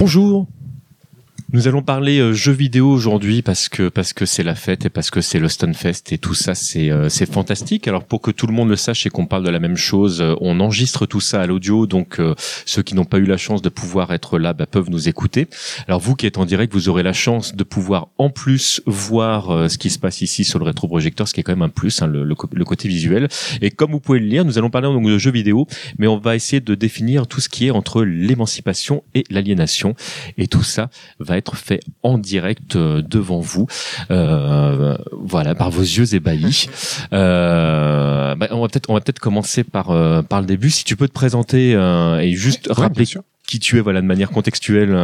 Bonjour, nous allons parler euh, jeux vidéo aujourd'hui parce que parce que c'est la fête et parce que c'est le Stunfest et tout ça c'est euh, c'est fantastique. Alors pour que tout le monde le sache et qu'on parle de la même chose, euh, on enregistre tout ça à l'audio donc ceux qui n'ont pas eu la chance de pouvoir être là bah, peuvent nous écouter. Alors vous qui êtes en direct, vous aurez la chance de pouvoir en plus voir ce qui se passe ici sur le rétroprojecteur, ce qui est quand même un plus hein, le, le, côté visuel. Et comme vous pouvez le lire, nous allons parler donc de jeux vidéo, mais on va essayer de définir tout ce qui est entre l'émancipation et l'aliénation et tout ça va fait en direct euh, devant vous, euh, voilà, par vos yeux ébahis. Euh, bah, on va peut-être, on va peut-être commencer par par le début. Si tu peux te présenter et juste rappeler qui tu es, voilà, de manière contextuelle.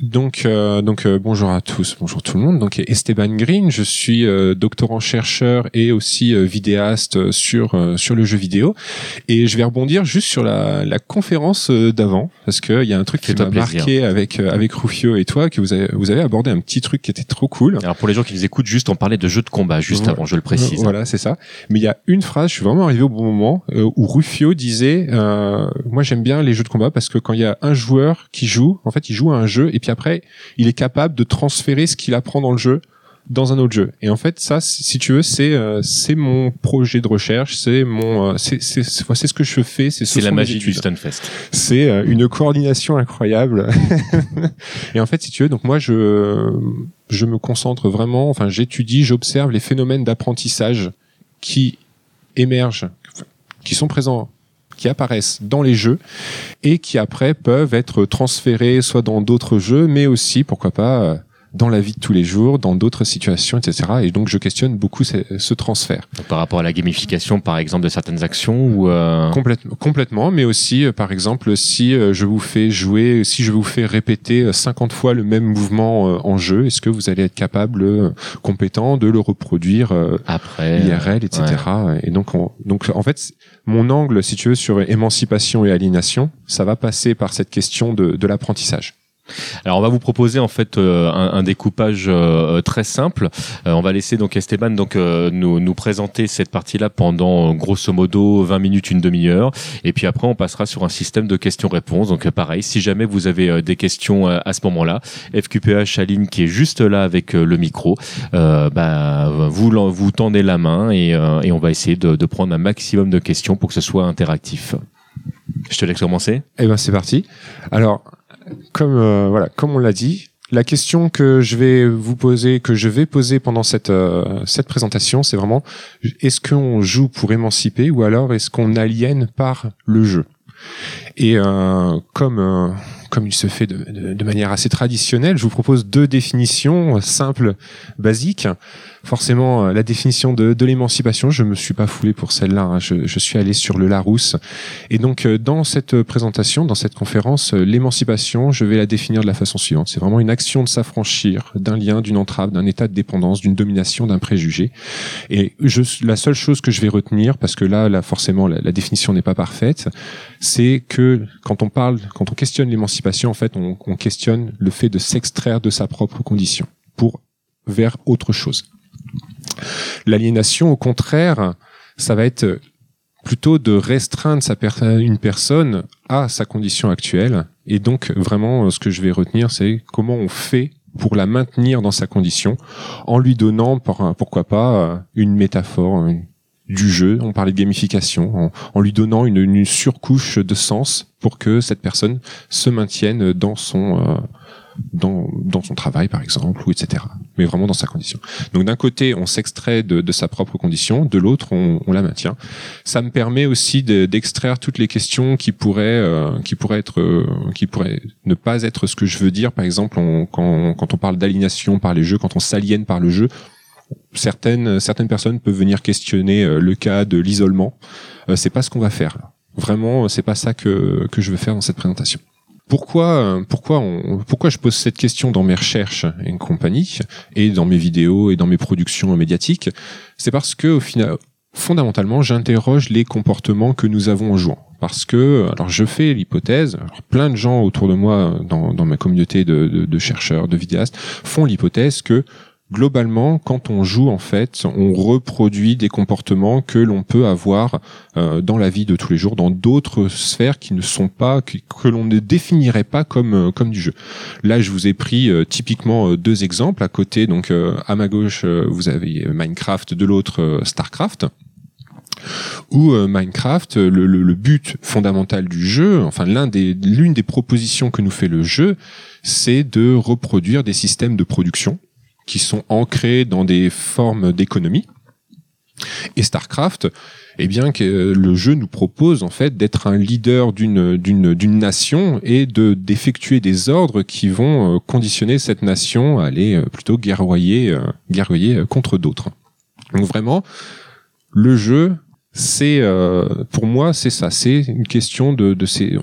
Donc, euh, donc euh, bonjour à tous, bonjour tout le monde. Donc Esteban Green, je suis euh, doctorant chercheur et aussi vidéaste sur sur le jeu vidéo. Et je vais rebondir juste sur la, la conférence d'avant parce que il y a un truc qui m'a marqué avec avec Rufio et toi que vous avez vous avez abordé un petit truc qui était trop cool. Alors pour les gens qui nous écoutent, juste on parlait de jeux de combat juste avant, je le précise. Voilà, c'est ça. Mais il y a une phrase, je suis vraiment arrivé au bon moment où Rufio disait, moi j'aime bien les jeux de combat parce que quand il y a un joueur qui joue, en fait il joue à un jeu et puis après, il est capable de transférer ce qu'il apprend dans le jeu dans un autre jeu. Et en fait, ça, si tu veux, c'est euh, c'est mon projet de recherche, c'est mon euh, c'est c'est c'est ce que je fais, c'est la magie du Stunfest. C'est euh, une coordination incroyable. et en fait, si tu veux, donc moi je je me concentre vraiment, enfin j'étudie, j'observe les phénomènes d'apprentissage qui émergent, qui sont présents qui apparaissent dans les jeux et qui après peuvent être transférés soit dans d'autres jeux, mais aussi, pourquoi pas, euh, dans la vie de tous les jours, dans d'autres situations, etc. Et donc je questionne beaucoup ce, transfert. Par rapport à la gamification, par exemple, de certaines actions ou euh... complètement, complètement, mais aussi, euh, par exemple, si euh, je vous fais jouer, si je vous fais répéter 50 fois le même mouvement en jeu, est-ce que vous allez être capable, compétent, de le reproduire après IRL, etc. Et donc, donc en fait, mon angle, si tu veux, sur émancipation et aliénation, ça va passer par cette question de, de l'apprentissage. Alors on va vous proposer en fait euh, un, découpage euh, très simple. Euh, on va laisser donc Esteban donc nous, nous présenter cette partie-là pendant grosso modo 20 minutes, une demi-heure, et puis après on passera sur un système de questions-réponses. Donc pareil, si jamais vous avez des questions à ce moment-là, FQPH Aline qui est juste là avec le micro, bah, vous vous tendez la main et, et on va essayer de, de prendre un maximum de questions pour que ce soit interactif. Je te laisse commencer. Eh ben c'est parti. Alors comme euh, voilà, comme on l'a dit, la question que je vais vous poser, que je vais poser pendant cette euh, cette présentation, c'est vraiment est-ce qu'on joue pour émanciper ou alors est-ce qu'on aliène par le jeu? Et euh, comme comme il se fait de, de, manière assez traditionnelle, je vous propose deux définitions simples, basiques. Forcément, euh, la définition de, de l'émancipation, je me suis pas foulé pour celle-là. Hein. Je, je, suis allé sur le Larousse. Et donc, euh, dans cette présentation, dans cette conférence, euh, l'émancipation, je vais la définir de la façon suivante. C'est vraiment une action de s'affranchir d'un lien, d'une entrave, d'un état de dépendance, d'une domination, d'un préjugé. Et je, la seule chose que je vais retenir, parce que là, là forcément, la, la définition n'est pas parfaite, c'est que quand on parle, quand on questionne l'émancipation, en fait, on, questionne le fait de s'extraire de sa propre condition pour vers autre chose. L'aliénation, au contraire, ça va être plutôt de restreindre une personne à sa condition actuelle. Et donc, vraiment, ce que je vais retenir, c'est comment on fait pour la maintenir dans sa condition, en lui donnant, pourquoi pas, une métaphore, du jeu, on parlait de gamification, en, lui donnant une, surcouche de sens pour que cette personne se maintienne dans son euh, dans, dans son travail par exemple ou etc. Mais vraiment dans sa condition. Donc d'un côté on s'extrait de, de, sa propre condition, de l'autre on, on, la maintient. Ça me permet aussi d'extraire toutes les questions qui pourraient euh, qui pourraient être euh, qui pourraient ne pas être ce que je veux dire. Par exemple on, quand, quand on parle d'aliénation par les jeux, quand on s'aliène par le jeu, certaines certaines personnes peuvent venir questionner euh, le cas de l'isolement. Euh, c'est pas ce qu'on va faire. Vraiment, c'est pas ça que que je veux faire dans cette présentation. Pourquoi pourquoi on, pourquoi je pose cette question dans mes recherches et compagnie et dans mes vidéos et dans mes productions médiatiques C'est parce que au final fondamentalement, j'interroge les comportements que nous avons en jouant. Parce que, alors je fais l'hypothèse, plein de gens autour de moi dans, ma communauté de chercheurs, de vidéastes, font l'hypothèse que globalement, quand on joue, en fait, on reproduit des comportements que l'on peut avoir euh, dans la vie de tous les jours, dans d'autres sphères qui ne sont pas, que, l'on ne définirait pas comme euh, comme du jeu. Là, je vous ai pris euh, typiquement deux exemples. À côté, donc à ma gauche, vous avez Minecraft, de l'autre Starcraft où Minecraft, le, but fondamental du jeu, enfin l'une des propositions que nous fait le jeu, c'est de reproduire des systèmes de production qui sont ancrés dans des formes d'économie. Et Starcraft, eh bien que le jeu nous propose en fait d'être un leader d'une d'une d'une nation et de d'effectuer des ordres qui vont euh, conditionner cette nation à aller euh, plutôt guerroyer euh, guerroyer contre d'autres. Donc vraiment le jeu c'est pour moi c'est ça, c'est une question de de ces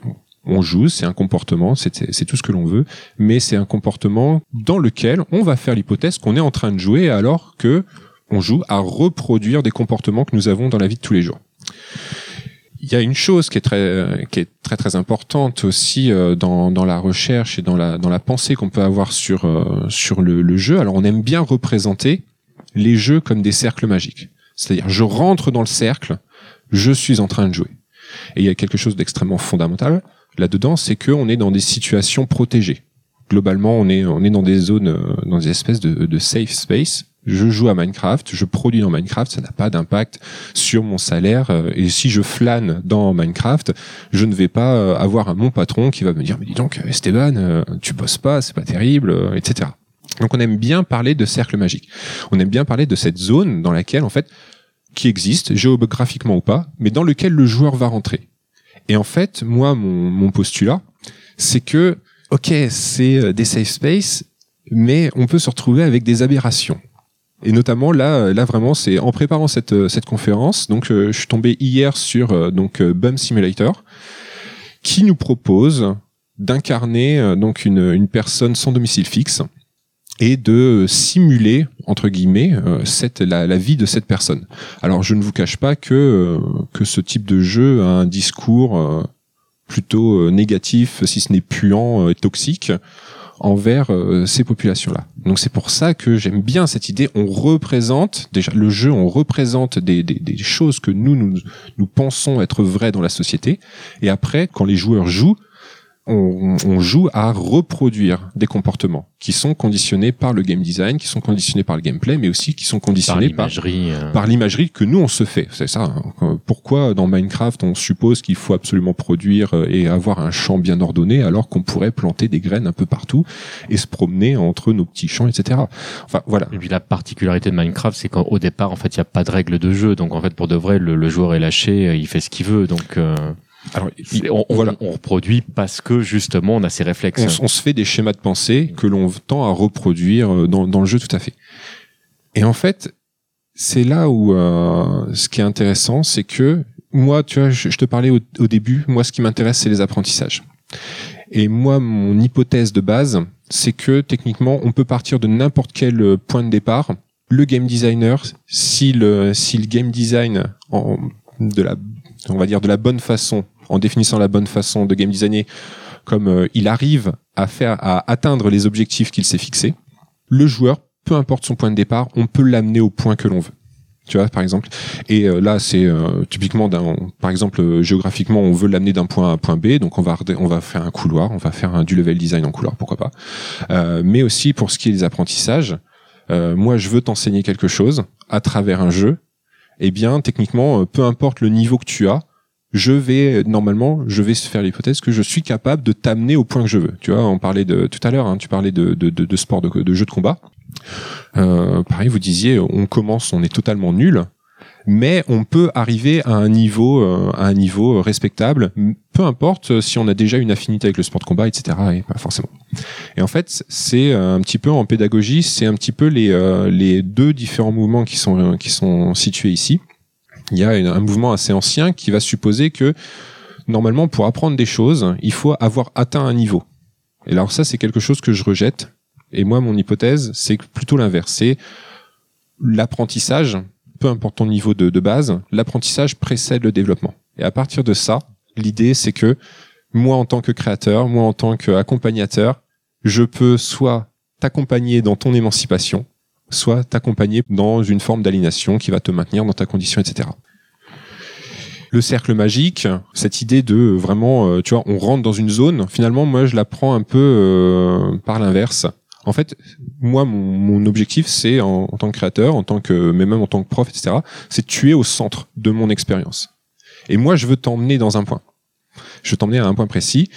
on joue, c'est un comportement, c'est tout ce que l'on veut, mais c'est un comportement dans lequel on va faire l'hypothèse qu'on est en train de jouer alors que on joue à reproduire des comportements que nous avons dans la vie de tous les jours. Il y a une chose qui est très, qui est très très importante aussi euh, dans, la recherche et dans la, pensée qu'on peut avoir sur, euh, sur le, le jeu. Alors on aime bien représenter les jeux comme des cercles magiques. C'est-à-dire je rentre dans le cercle, je suis en train de jouer. Et il y a quelque chose d'extrêmement fondamental, là-dedans, c'est qu'on est dans des situations protégées. Globalement, on est, on est dans des zones, euh, dans des espèces de, safe space. Je joue à Minecraft, je produis dans Minecraft, ça n'a pas d'impact sur mon salaire. Euh, et si je flâne dans Minecraft, je ne vais pas euh, avoir mon patron qui va me dire, mais dis donc, Esteban, tu bosses pas, c'est pas terrible, etc. Donc on aime bien parler de cercle magique. On aime bien parler de cette zone dans laquelle, en fait, qui existe, géographiquement ou pas, mais dans lequel le joueur va rentrer. Et en fait, moi, mon, postulat, c'est que, ok, c'est euh, des safe space, mais on peut se retrouver avec des aberrations. Et notamment là, là vraiment, c'est en préparant cette euh, cette conférence. Donc, euh, je suis tombé hier sur donc Bum Simulator, qui nous propose d'incarner donc une, une personne sans domicile fixe et de simuler entre guillemets euh, cette la, la, vie de cette personne. Alors je ne vous cache pas que euh, que ce type de jeu a un discours euh, plutôt négatif, si ce n'est puant et toxique envers ces populations-là. Donc c'est pour ça que j'aime bien cette idée. On représente déjà le jeu, on représente des, des, des choses que nous, nous nous pensons être vraies dans la société. Et après, quand les joueurs jouent, on, on, joue à reproduire des comportements qui sont conditionnés par le game design, qui sont conditionnés par le gameplay, mais aussi qui sont conditionnés par l'imagerie, par, euh. l'imagerie que nous on se fait. C'est ça. Hein. Pourquoi dans Minecraft on suppose qu'il faut absolument produire euh, et avoir un champ bien ordonné alors qu'on pourrait planter des graines un peu partout et se promener entre nos petits champs, etc. Enfin voilà. Et puis la particularité de Minecraft, c'est qu'au départ en fait il n'y a pas de règles de jeu, donc en fait pour de vrai le, joueur est lâché, euh, il fait ce qu'il veut, donc. Alors, on, voilà. on, reproduit parce que justement on a ces réflexes. On, se fait des schémas de pensée que l'on tend à reproduire euh, dans, dans, le jeu tout à fait. Et en fait, c'est là où euh, ce qui est intéressant, c'est que moi, tu vois, je, te parlais au, au, début, moi ce qui m'intéresse, c'est les apprentissages. Et moi, mon hypothèse de base, c'est que techniquement, on peut partir de n'importe quel point de départ. Le game designer, si le, si le game design en, de la, on va dire de la bonne façon en définissant la bonne façon de game designer, comme euh, il arrive à faire, à atteindre les objectifs qu'il s'est fixés, le joueur, peu importe son point de départ, on peut l'amener au point que l'on veut. Tu vois, par exemple. Et euh, là, c'est euh, typiquement, par exemple, géographiquement, on veut l'amener d'un point A à un point B, donc on va on va faire un couloir, on va faire un du level design en couloir, pourquoi pas. mais aussi pour ce qui est des apprentissages, moi, je veux t'enseigner quelque chose à travers un jeu. Eh bien, techniquement, peu importe le niveau que tu as, je vais normalement, je vais faire l'hypothèse que je suis capable de t'amener au point que je veux. Tu vois, on parlait de tout à l'heure, hein, tu parlais de, de, de, de sport, de, de jeu de combat. Euh, pareil, vous disiez, on commence, on est totalement nul, mais on peut arriver à un niveau, euh, à un niveau respectable, peu importe si on a déjà une affinité avec le sport de combat, etc. Et pas forcément. Et en fait, c'est un petit peu en pédagogie, c'est un petit peu les, euh, les deux différents mouvements qui sont qui sont situés ici il y a un mouvement assez ancien qui va supposer que normalement pour apprendre des choses, il faut avoir atteint un niveau. Et alors ça, c'est quelque chose que je rejette. Et moi, mon hypothèse, c'est plutôt l'inverse. C'est l'apprentissage, peu importe ton niveau de, base, l'apprentissage précède le développement. Et à partir de ça, l'idée, c'est que moi, en tant que créateur, moi, en tant qu'accompagnateur, je peux soit t'accompagner dans ton émancipation, soit t'accompagner dans une forme d'aliénation qui va te maintenir dans ta condition, etc. Le cercle magique, cette idée de vraiment, euh, tu vois, on rentre dans une zone. Finalement, moi, je la prends un peu euh, par l'inverse. En fait, moi, mon, objectif, c'est en, tant que créateur, en tant que, mais même en tant que prof, etc., c'est tuer au centre de mon expérience. Et moi, je veux t'emmener dans un point. Je veux t'emmener à un point précis.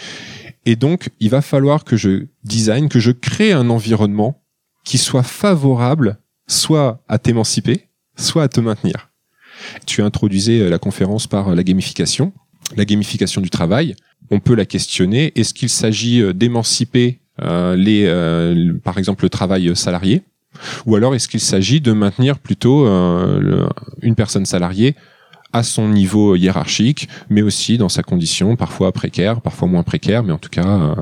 Et donc, il va falloir que je design, que je crée un environnement qui soit favorable soit à t'émanciper, soit à te maintenir. Tu introduisais euh, la conférence par euh, la gamification, la gamification du travail. On peut la questionner. Est-ce qu'il s'agit euh, d'émanciper par exemple, le travail salarié, ou alors est-ce qu'il s'agit de maintenir plutôt une personne salariée à son niveau hiérarchique, mais aussi dans sa condition, parfois précaire, parfois moins précaire, mais en tout cas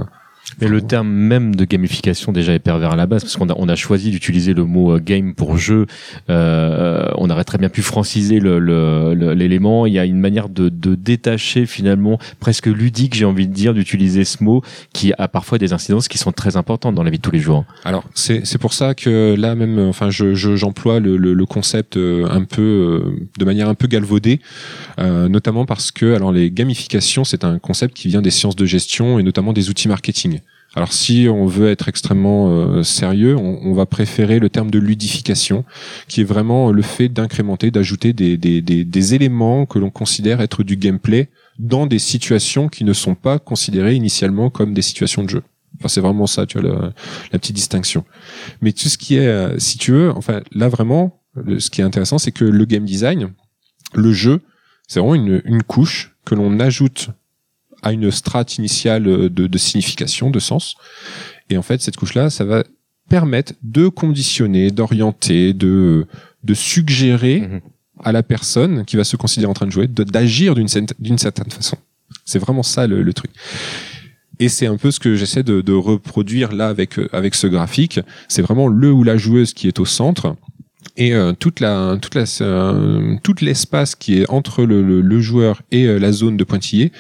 mais le terme même de gamification déjà est pervers à la base parce qu'on a, on a choisi d'utiliser le mot euh, game pour jeu. Euh, on aurait très bien pu franciser l'élément. Le, Il y a une manière de, de détacher finalement presque ludique, j'ai envie de dire, d'utiliser ce mot qui a parfois des incidences qui sont très importantes dans la vie de tous les jours. Alors c'est pour ça que là même, enfin je j'emploie le, le, le, concept euh, un peu euh, de manière un peu galvaudée, euh, notamment parce que alors les gamifications c'est un concept qui vient des sciences de gestion et notamment des outils marketing. Alors si on veut être extrêmement euh, sérieux, on, va préférer le terme de ludification, qui est vraiment le fait d'incrémenter, d'ajouter des, des, des, éléments que l'on considère être du gameplay dans des situations qui ne sont pas considérées initialement comme des situations de jeu. Enfin, c'est vraiment ça, tu vois, la, la, petite distinction. Mais tout ce qui est, euh, si tu veux, enfin, là vraiment, ce qui est intéressant, c'est que le game design, le jeu, c'est vraiment une, une couche que l'on ajoute à une strate initiale de, de signification, de sens. Et en fait, cette couche-là, ça va permettre de conditionner, d'orienter, de, de suggérer mhm. à la personne qui va se considérer en train de jouer, d'agir d'une d'une certaine façon. C'est vraiment ça le, le truc. Et c'est un peu ce que j'essaie de, de, reproduire là avec avec ce graphique. C'est vraiment le ou la joueuse qui est au centre et euh, toute la toute la euh, tout l'espace qui est entre le, le, joueur et euh, la zone de pointillé,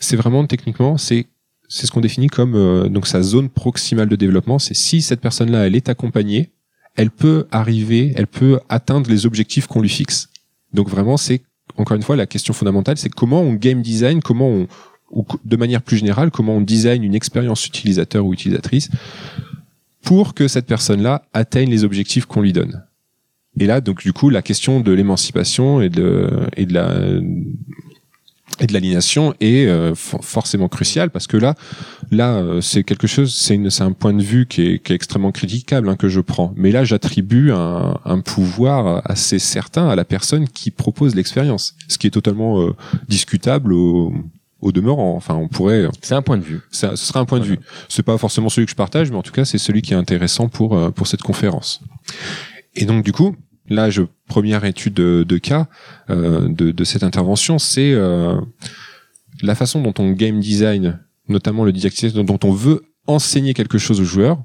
c'est vraiment techniquement c'est c'est ce qu'on définit comme donc sa zone proximale de développement. C'est si cette personne-là elle est accompagnée, elle peut arriver, elle peut atteindre les objectifs qu'on lui fixe. Donc vraiment c'est encore une fois la question fondamentale, c'est comment on game design, comment on ou de manière plus générale, comment on design une expérience utilisateur ou utilisatrice pour que cette personne-là atteigne les objectifs qu'on lui donne. Et là, donc du coup, la question de l'émancipation et de et de la et de l'aliénation est euh, forcément cruciale parce que là, là, euh, c'est quelque chose, c'est un point de vue qui est, qui est extrêmement critiquable hein, que je prends. Mais là, j'attribue un, un, pouvoir assez certain à la personne qui propose l'expérience, ce qui est totalement euh, discutable au, au demeurant. Enfin, on pourrait. C'est un point de vue. Ça, ce serait un point de vue. C'est pas forcément celui que je partage, mais en tout cas, c'est celui qui est intéressant pour pour cette conférence. Et donc, du coup, là, je, première étude de, cas euh, de, cette intervention, c'est euh, la façon dont on game design, notamment le didactique, dont on veut enseigner quelque chose aux joueurs.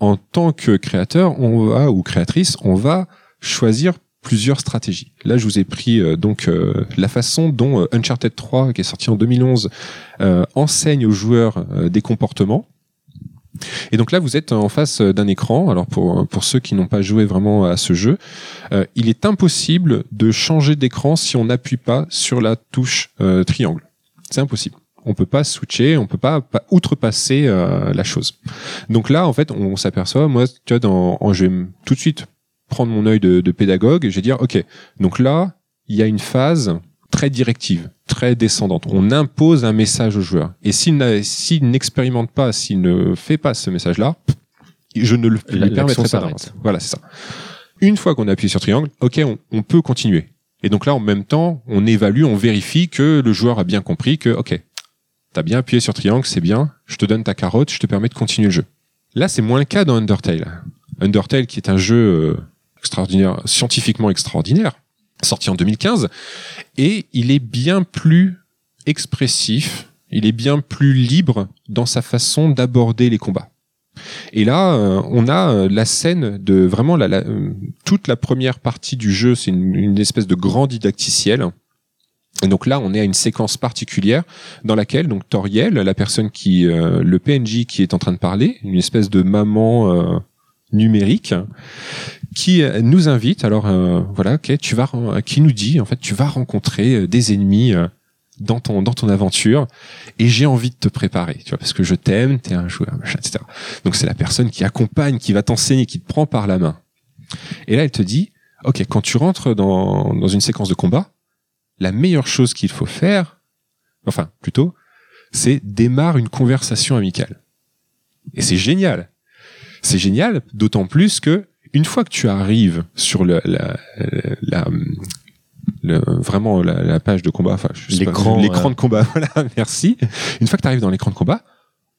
En tant que créateur, on va ou créatrice, on va choisir plusieurs stratégies. Là, je vous ai pris euh, donc la façon dont Uncharted 3, qui est sorti en 2011, enseigne aux joueurs des comportements et donc là, vous êtes en face d'un écran. Alors pour, pour ceux qui n'ont pas joué vraiment à ce jeu, euh, il est impossible de changer d'écran si on n'appuie pas sur la touche euh, triangle. C'est impossible. On peut pas switcher, on peut pas, pas outrepasser euh, la chose. Donc là, en fait, on, s'aperçoit, moi, tu vois, je vais tout de suite prendre mon œil de, de pédagogue et je vais dire, ok, donc là, il y a une phase très directive, très descendante. On impose un message au joueur. Et s'il n'expérimente pas, s'il ne fait pas ce message-là, je ne le lui permettrai pas Voilà, c'est ça. Une fois qu'on a appuyé sur triangle, ok, on, peut continuer. Et donc là, en même temps, on évalue, on vérifie que le joueur a bien compris que, ok, t'as bien appuyé sur triangle, c'est bien, je te donne ta carotte, je te permets de continuer le jeu. Là, c'est moins le cas dans Undertale. Undertale, qui est un jeu euh, extraordinaire, scientifiquement extraordinaire, sorti en 2015, et il est bien plus expressif, il est bien plus libre dans sa façon d'aborder les combats. Et là, euh, on a euh, la scène de vraiment la, euh, toute la première partie du jeu, c'est une, espèce de grand didacticiel. Et donc là, on est à une séquence particulière dans laquelle donc Toriel, la personne qui, le PNJ qui est en train de parler, une espèce de maman numérique, qui euh, nous invite. Alors euh, voilà, ok, tu vas, ren- qui nous dit en fait, tu vas rencontrer euh, des ennemis euh, dans ton dans ton aventure, et j'ai envie de te préparer, tu vois, parce que je t'aime, t'es un joueur, machin, etc. Donc c'est la personne qui accompagne, qui va t'enseigner, qui te prend par la main. Et là, elle te dit, ok, quand tu rentres dans dans une séquence de combat, la meilleure chose qu'il faut faire, enfin plutôt, c'est démarre une conversation amicale. Et c'est génial. C'est génial, d'autant plus que une fois que tu arrives sur le, la, la, le- vraiment la, la page de combat, enfin L'écran, l'écran euh. de combat, voilà, merci. Une fois que tu arrives dans l'écran de combat,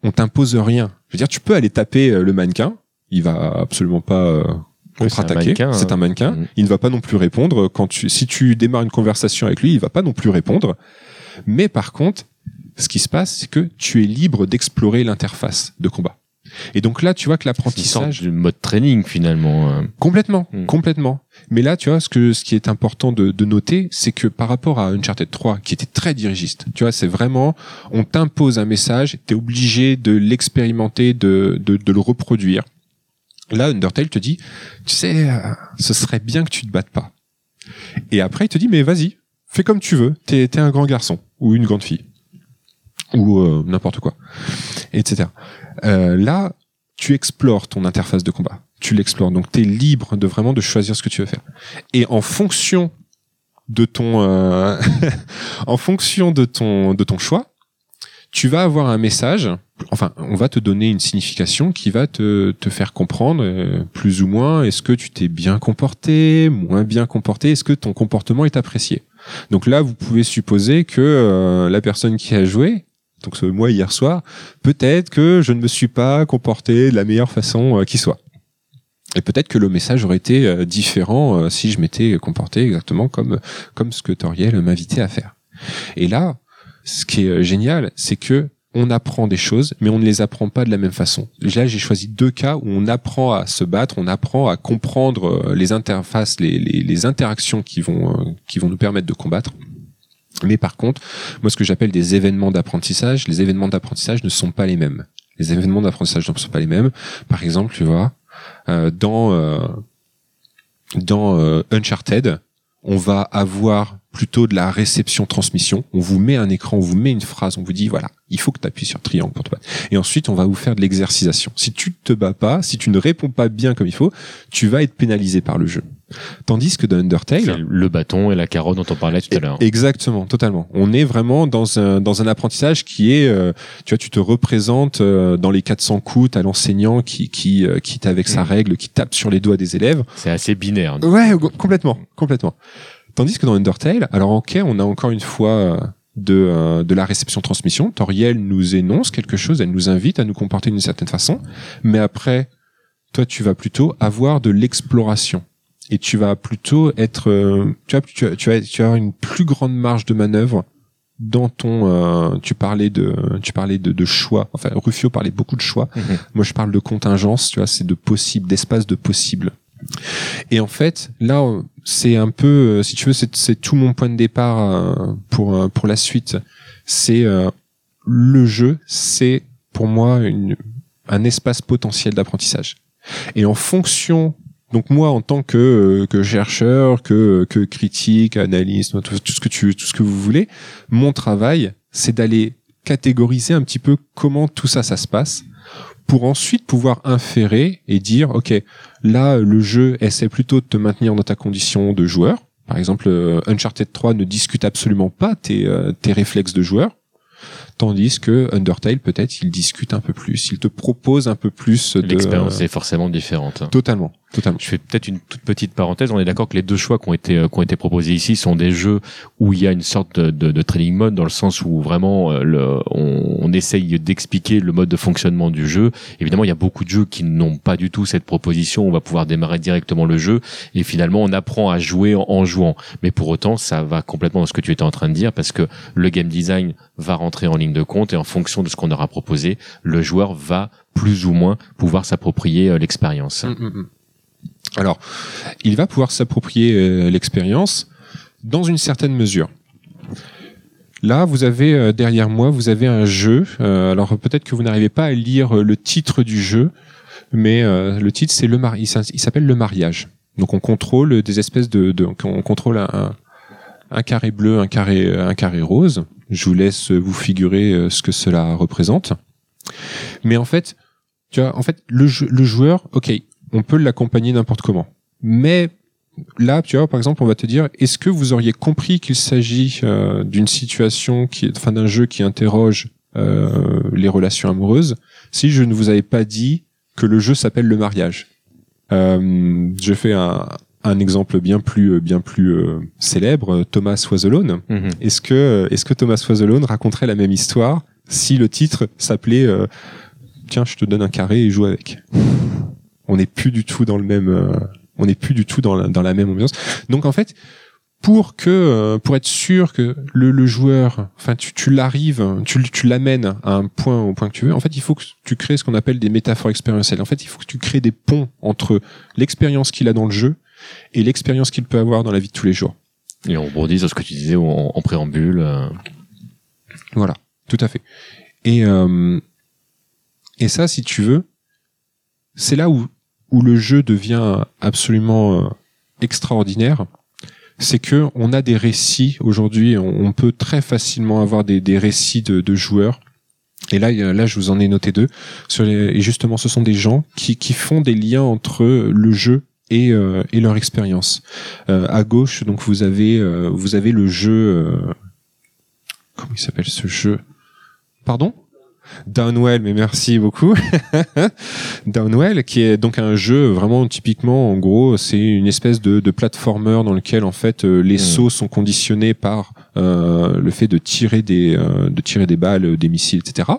on t'impose rien. Je veux dire, tu peux aller taper euh, le mannequin, il va absolument pas euh, Oui, c'est un contre-attaquer. mannequin, C'est hein. un mannequin. Mhm. Il ne va pas non plus répondre quand tu, si tu démarres une conversation avec lui, il va pas non plus répondre. Mais par contre, ce qui se passe, c'est que tu es libre d'explorer l'interface de combat. Et donc là, tu vois que l'apprentissage du mode training finalement. euh. complètement, Mm. complètement. Mais là, tu vois, ce que ce qui est important de, de noter, c'est que par rapport à Uncharted 3, qui était très dirigiste, tu vois, c'est vraiment, on t'impose un message, t'es obligé de l'expérimenter, de, de de le reproduire. Là, Undertale te dit, tu sais, euh, ce serait bien que tu te battes pas. Et après, il te dit, mais vas-y, fais comme tu veux. T'es t'es un grand garçon ou une grande fille ou euh, n'importe quoi, etc. Euh, là, tu explores ton interface de combat. Tu l'explores. Donc, tu es libre de vraiment de choisir ce que tu veux faire. Et en fonction de ton, euh, en fonction de ton, de ton choix, tu vas avoir un message. Enfin, on va te donner une signification qui va te, te faire comprendre euh, plus ou moins est-ce que tu t'es bien comporté, moins bien comporté, est-ce que ton comportement est apprécié. Donc là, vous pouvez supposer que euh, la personne qui a joué, donc ce moi hier soir, peut-être que je ne me suis pas comporté de la meilleure façon euh, qui soit. Et peut-être que le message aurait été euh, différent euh, si je m'étais comporté exactement comme comme ce que Toriel m'invitait à faire. Et là, ce qui est génial, c'est que on apprend des choses, mais on ne les apprend pas de la même façon. Là, j'ai choisi deux cas où on apprend à se battre, on apprend à comprendre les interfaces, les, les, les interactions qui vont qui vont nous permettre de combattre. Mais par contre, moi, ce que j'appelle des événements d'apprentissage, les événements d'apprentissage ne sont pas les mêmes. Les événements d'apprentissage ne sont pas les mêmes. Par exemple, tu vois, euh, dans euh, dans euh, Uncharted, on va avoir plutôt de la réception-transmission. On vous met un écran, on vous met une phrase, on vous dit voilà, il faut que tu appuies sur triangle pour te battre. Et ensuite, on va vous faire de l'exercisation. Si tu te bats pas, si tu ne réponds pas bien comme il faut, tu vas être pénalisé par le jeu. Tandis que dans Undertale, le bâton et la carotte dont on parlait tout à l'heure. Exactement, totalement. On est vraiment dans un dans un apprentissage qui est, euh, tu vois, tu te représentes euh, dans les 400 coups, t'as l'enseignant qui qui euh, qui avec sa Mm. règle, qui tape sur les doigts des élèves. C'est assez binaire. Ouais, complètement, complètement. Tandis que dans Undertale, alors ok, on a encore une fois euh, de euh, de la réception transmission. Toriel nous énonce quelque chose, elle nous invite à nous comporter d'une certaine façon, mais après, toi, tu vas plutôt avoir de l'exploration et tu vas plutôt être, euh, tu vas, tu vas, tu vas, tu vas avoir une plus grande marge de manœuvre dans ton, euh, tu parlais de, tu parlais de, de choix. Enfin, Rufio parlait beaucoup de choix. Mhm. Moi, je parle de contingence. Tu vois, c'est de possible, d'espace de possible. Et en fait, là, c'est un peu, euh, si tu veux, c'est c'est tout mon point de départ euh, pour pour la suite. C'est euh, le jeu, c'est pour moi une, un espace potentiel d'apprentissage. Et en fonction, donc moi en tant que euh, que chercheur, que que critique, analyste, tout, tout ce que tu tout ce que vous voulez, mon travail, c'est d'aller catégoriser un petit peu comment tout ça ça se passe pour ensuite pouvoir inférer et dire ok là le jeu essaie plutôt de te maintenir dans ta condition de joueur par exemple euh, Uncharted 3 ne discute absolument pas tes euh, tes réflexes de joueur tandis que Undertale peut-être il discute un peu plus il te propose un peu plus de L'expérience est forcément différente. totalement totalement Je fais peut-être une toute petite parenthèse. On est d'accord que les deux choix qui ont été euh, qui ont été proposés ici sont des jeux où il y a une sorte de, de, de training mode dans le sens où vraiment euh, le, on, on essaye d'expliquer le mode de fonctionnement du jeu. Évidemment, il y a beaucoup de jeux qui n'ont pas du tout cette proposition. On va pouvoir démarrer directement le jeu et finalement on apprend à jouer en, en jouant. Mais pour autant, ça va complètement dans ce que tu étais en train de dire parce que le game design va rentrer en ligne de compte et en fonction de ce qu'on aura proposé, le joueur va plus ou moins pouvoir s'approprier euh, l'expérience. Mm, mm, mm. Alors, il va pouvoir s'approprier euh, l'expérience dans une certaine mesure. Là, vous avez euh, derrière moi, vous avez un jeu. Euh, alors peut-être que vous n'arrivez pas à lire le titre du jeu, mais le titre c'est le mari. Il s'appelle le mariage. Donc on contrôle des espèces de, on contrôle un, carré bleu, un carré, rose. Je vous laisse vous figurer ce que cela représente. Mais en fait, tu vois, en fait, le joueur, ok, on peut l'accompagner n'importe comment. Mais là, tu vois, par exemple, on va te dire, est-ce que vous auriez compris qu'il s'agit euh, d'une situation qui, est, enfin, d'un jeu qui interroge euh, les relations amoureuses, si je ne vous avais pas dit que le jeu s'appelle le mariage? Euh, je fais un, un exemple bien plus bien plus euh, célèbre, Thomas Was Alone. Mhm. Est-ce que est-ce que Thomas Was Alone raconterait la même histoire si le titre s'appelait euh, Tiens, je te donne un carré et joue avec. On n'est plus du tout dans le même euh, on n'est plus du tout dans la, dans la même ambiance. Donc en fait, pour que euh, pour être sûr que le, le joueur, enfin tu, tu l'arrives, tu, tu l'amènes à un point au point que tu veux. En fait, il faut que tu crées ce qu'on appelle des métaphores expérientielles. En fait, il faut que tu crées des ponts entre l'expérience qu'il a dans le jeu et l'expérience qu'il peut avoir dans la vie de tous les jours. Et on rebondit sur ce que tu disais en, en préambule. euh, Voilà, tout à fait. Et euh, et ça, si tu veux, c'est là où où le jeu devient absolument euh, extraordinaire. C'est que on a des récits aujourd'hui. On, peut très facilement avoir des, des récits de, de joueurs. Et là, là, je vous en ai noté deux. Et justement, ce sont des gens qui, qui font des liens entre le jeu et, euh, et leur expérience. Euh, à gauche, donc vous avez euh, vous avez le jeu. euh, comment il s'appelle ce jeu? Pardon? Downwell, mais merci beaucoup. Downwell, qui est donc un jeu vraiment typiquement, en gros, c'est une espèce de, de platformer dans lequel en fait euh, les Mm. sauts sont conditionnés par euh, le fait de tirer des euh, de tirer des balles, euh, des missiles, etc.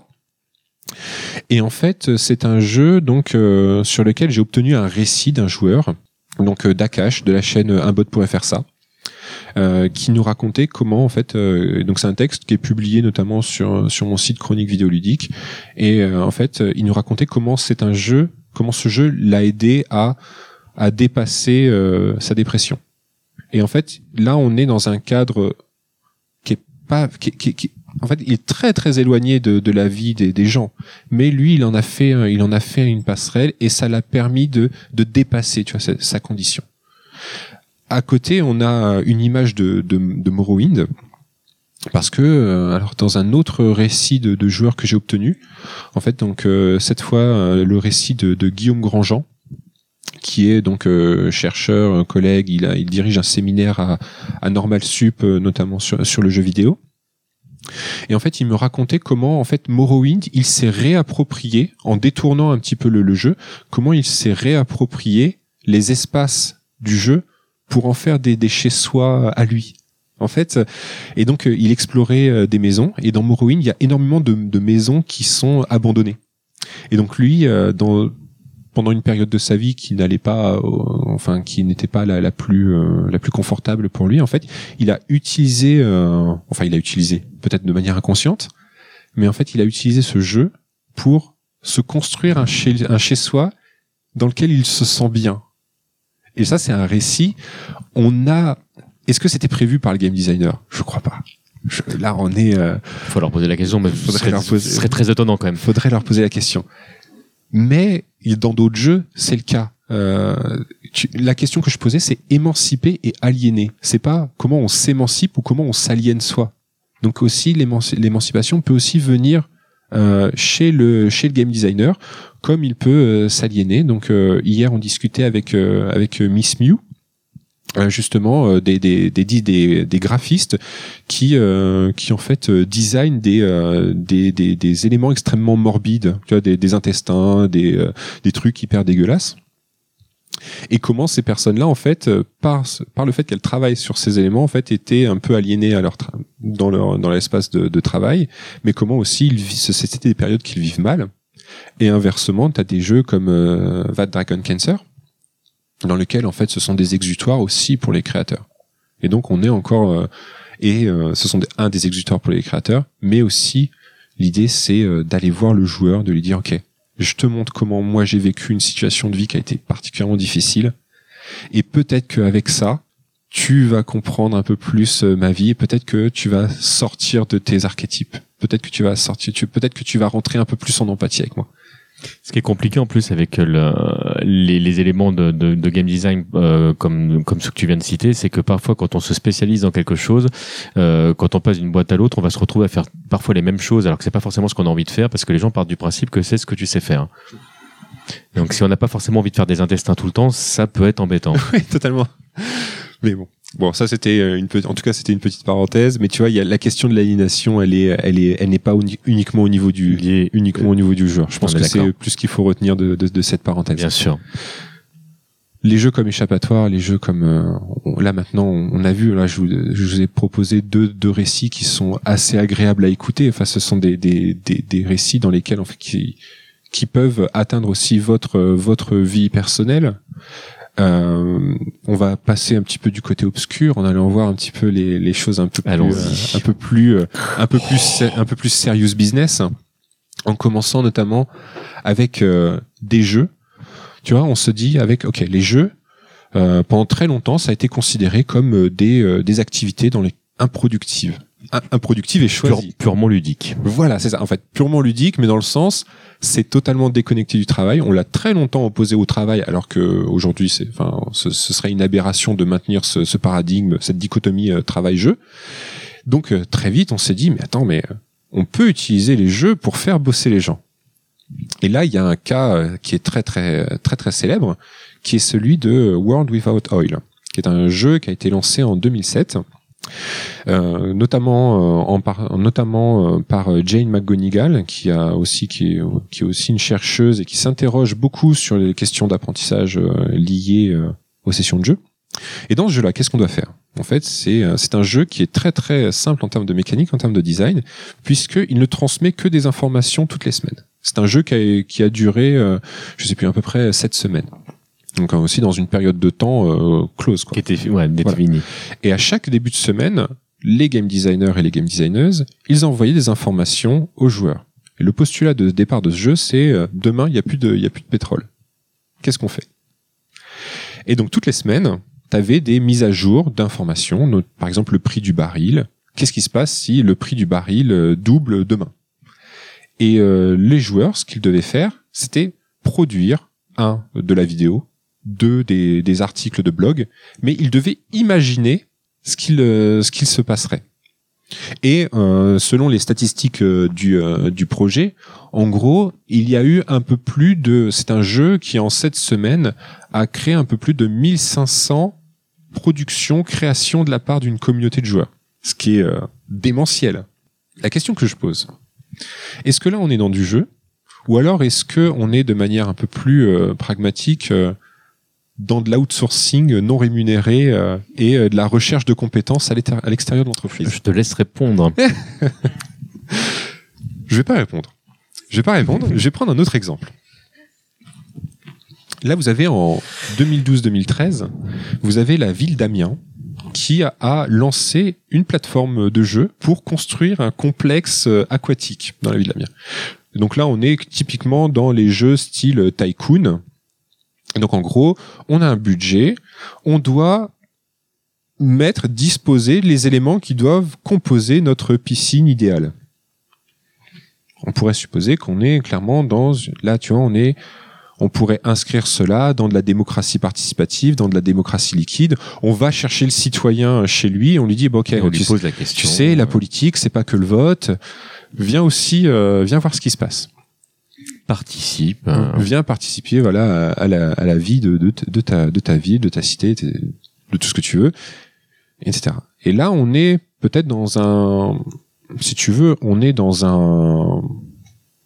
Et en fait, c'est un jeu donc euh, sur lequel j'ai obtenu un récit d'un joueur, donc euh, d'Akash de la chaîne Un bot pourrait faire ça. Euh, qui nous racontait comment en fait euh, donc c'est un texte qui est publié notamment sur sur mon site chronique vidéoludique et euh, en fait il nous racontait comment c'est un jeu comment ce jeu l'a aidé à à dépasser sa dépression. Et en fait là on est dans un cadre qui est pas qui, qui, qui- en fait il est très très éloigné de, de la vie des, des gens. Mais lui il en a fait il en a fait une passerelle et ça l'a permis de de dépasser tu vois sa condition à côté, on a une image de, de, Morrowind. Parce que, euh, alors dans un autre récit de, de joueurs que j'ai obtenu, en fait, donc euh, cette fois euh, le récit de, Guillaume Grandjean, qui est donc chercheur, collègue, il, dirige un séminaire à, à Normal Sup, notamment sur, le jeu vidéo. Et en fait, il me racontait comment, en fait, Morrowind, il s'est réapproprié, en détournant un petit peu le jeu, comment il s'est réapproprié les espaces du jeu pour en faire des, des chez-soi à lui. En fait, et donc euh, il explorait euh, des maisons, et dans Morrowind, il y a énormément de, de maisons qui sont abandonnées. Et donc lui, euh, dans, pendant une période de sa vie qui n'allait pas, enfin qui n'était pas la, la plus la plus confortable pour lui, en fait, il a utilisé, euh, enfin il a utilisé peut-être de manière inconsciente, mais en fait il a utilisé ce jeu pour se construire un chez un chez soi dans lequel il se sent bien. Et ça, c'est un récit. On a. Est-ce que c'était prévu par le game designer? Je crois pas. Je- Là, on est. euh, faut leur poser la question, mais ce serait, poser- très étonnant quand même. faudrait leur poser la question. Mais dans d'autres jeux, c'est le cas. Euh, tu- la question que je posais, c'est émanciper et aliéner. C'est pas comment on s'émancipe ou comment on s'aliène soi. Donc aussi, l'émanci- l'émancipation peut aussi venir euh, chez le chez le game designer, comme il peut euh, s'aliéner. Donc euh, hier, on discutait avec avec Miss Mew. justement des, des, des, des, des graphistes qui euh, qui en fait design des, euh, des, des, des éléments extrêmement morbides, tu vois, des, des intestins, des, des trucs hyper dégueulasses. Et comment ces personnes-là, en fait, euh, par, le fait qu'elles travaillent sur ces éléments, en fait, étaient un peu aliénées à leur dans leur dans l'espace de, de travail, mais comment aussi ils c'était des périodes qu'ils vivent mal. Et inversement, tu as des jeux comme euh, That Dragon Cancer, dans lequel en fait ce sont des exutoires aussi pour les créateurs. Et donc on est encore euh, et euh, ce sont des- un des exutoires pour les créateurs, mais aussi l'idée c'est euh, d'aller voir le joueur, de lui dire ok, je te montre comment moi j'ai vécu une situation de vie qui a été particulièrement difficile, et peut-être qu'avec ça tu vas comprendre un peu plus euh, ma vie, peut-être que tu vas sortir de tes archétypes, peut-être que tu vas sortir, peut-être que tu vas rentrer un peu plus en empathie avec moi. Ce qui est compliqué en plus avec le, les, les, éléments de, de, de game design euh, comme, comme ce que tu viens de citer, c'est que parfois quand on se spécialise dans quelque chose, euh, quand on passe d'une boîte à l'autre, on va se retrouver à faire parfois les mêmes choses alors que c'est pas forcément ce qu'on a envie de faire parce que les gens partent du principe que c'est ce que tu sais faire. Donc si on n'a pas forcément envie de faire des intestins tout le temps, ça peut être embêtant. oui, totalement. Mais bon. Bon, ça c'était euh, une petite, en tout cas c'était une petite parenthèse, mais tu vois, il y a la question de l'aliénation, elle est, elle est, elle n'est pas uniquement au niveau du, uniquement au niveau du joueur. Je pense que c'est plus qu'il faut retenir de, de, de, cette parenthèse. Bien sûr. Les jeux comme échappatoire, les jeux comme euh, là maintenant, on a vu là, je vous, je vous ai proposé deux, deux récits qui sont assez agréables à écouter. Enfin, ce sont des, des, des, des récits dans lesquels en fait qui, qui peuvent atteindre aussi votre votre vie personnelle euh, on va passer un petit peu du côté obscur en allant voir un petit peu les, les choses un peu plus, euh, un peu plus, euh, un peu plus, un peu plus serious business, en commençant notamment avec euh, des jeux. Tu vois, on se dit avec, ok, les jeux, pendant très longtemps, ça a été considéré comme des, des activités dans les improductives improductive et choisie. purement ludique. Voilà, c'est ça. En fait, purement ludique, mais dans le sens, c'est totalement déconnecté du travail. On l'a très longtemps opposé au travail, alors que aujourd'hui, c'est, enfin, ce, serait une aberration de maintenir ce, ce paradigme, cette dichotomie euh, travail-jeu. Donc euh, très vite, on s'est dit, mais attends, mais euh, on peut utiliser les jeux pour faire bosser les gens. Et là, il y a un cas qui est très très très très célèbre, qui est celui de World Without Oil, qui est un jeu qui a été lancé en 2007 euh, notamment euh, en par, notamment euh, par Jane McGonigal qui a aussi qui est, qui est aussi une chercheuse et qui s'interroge beaucoup sur les questions d'apprentissage liées aux sessions de jeu. Et dans ce jeu-là, qu'est-ce qu'on doit faire? En fait, c'est c'est un jeu qui est très très simple en termes de mécanique, en termes de design, puisqu'il ne transmet que des informations toutes les semaines. C'est un jeu qui a, qui a duré, je sais plus, à peu près sept semaines. Donc aussi dans une période de temps euh, close. Quoi. Qui était ouais, définie. Et à chaque début de semaine, les game designers et les game designers, ils envoyaient des informations aux joueurs. Et le postulat de départ de ce jeu, c'est euh, demain, il n'y a plus de, y a plus de pétrole. Qu'est-ce qu'on fait? Et donc toutes les semaines, tu avais des mises à jour d'informations, par exemple le prix du baril. Qu'est-ce qui se passe si le prix du baril euh, double demain? Et euh, les joueurs, ce qu'ils devaient faire, c'était produire un de la vidéo, deux des, articles de blog, mais ils devaient imaginer ce qu'il euh, ce qu'il se passerait. Et euh, selon les statistiques euh, du, du projet, en gros, il y a eu un peu plus de... C'est un jeu qui, en cette semaine, a créé un peu plus de 1500 productions, créations de la part d'une communauté de joueurs. Ce qui est démentiel. La question que je pose, est-ce que là on est dans du jeu? Ou alors est-ce que on est de manière un peu plus pragmatique dans de l'outsourcing non rémunéré euh, et euh, de la recherche de compétences à l'extérieur de l'entreprise Je te laisse répondre. je vais pas répondre. Je vais pas répondre. Je vais prendre un autre exemple. Là, vous avez en 2012-2013, vous avez la ville d'Amiens qui a lancé une plateforme de jeu pour construire un complexe euh, aquatique dans la ville d'Amiens. Donc là, on est typiquement dans les jeux style Tycoon, donc en gros, on a un budget, on doit mettre, disposer les éléments qui doivent composer notre piscine idéale. On pourrait supposer qu'on est clairement dans, là tu vois, on est, on pourrait inscrire cela dans de la démocratie participative, dans de la démocratie liquide. On va chercher le citoyen chez lui, on lui dit, bon, ok, on lui pose la question. Tu sais, la politique, c'est pas que le vote. Viens aussi, euh, viens voir ce qui se passe participe. Hein. Viens participer voilà à, la, à la vie de, de, de, ta, de ta ville, de ta cité, de tout ce que tu veux, etc. Et là, on est peut-être dans un, si tu veux, on est dans un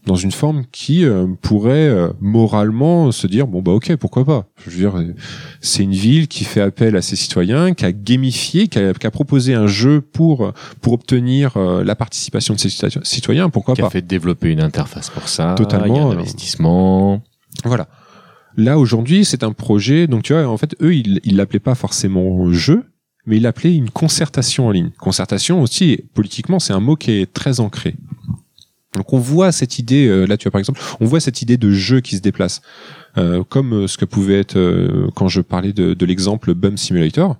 dans une forme qui euh, pourrait euh, moralement se dire bon bah ok pourquoi pas. Je veux dire c'est une ville qui fait appel à ses citoyens qui a gamifié qui a, qui a proposé un jeu pour pour obtenir euh, la participation de ses citoyens pourquoi pas qui a fait développer une interface pour ça totalement. il y a un investissement. Voilà. Là aujourd'hui c'est un projet donc tu vois en fait eux ils ils l'appelaient pas forcément jeu mais ils l'appelaient une concertation en ligne. Concertation aussi politiquement c'est un mot qui est très ancré donc on voit cette idée, euh, là tu vois par exemple, on voit cette idée de jeu qui se déplace, euh, comme euh, ce que pouvait être quand je parlais de, de l'exemple Bum Simulator.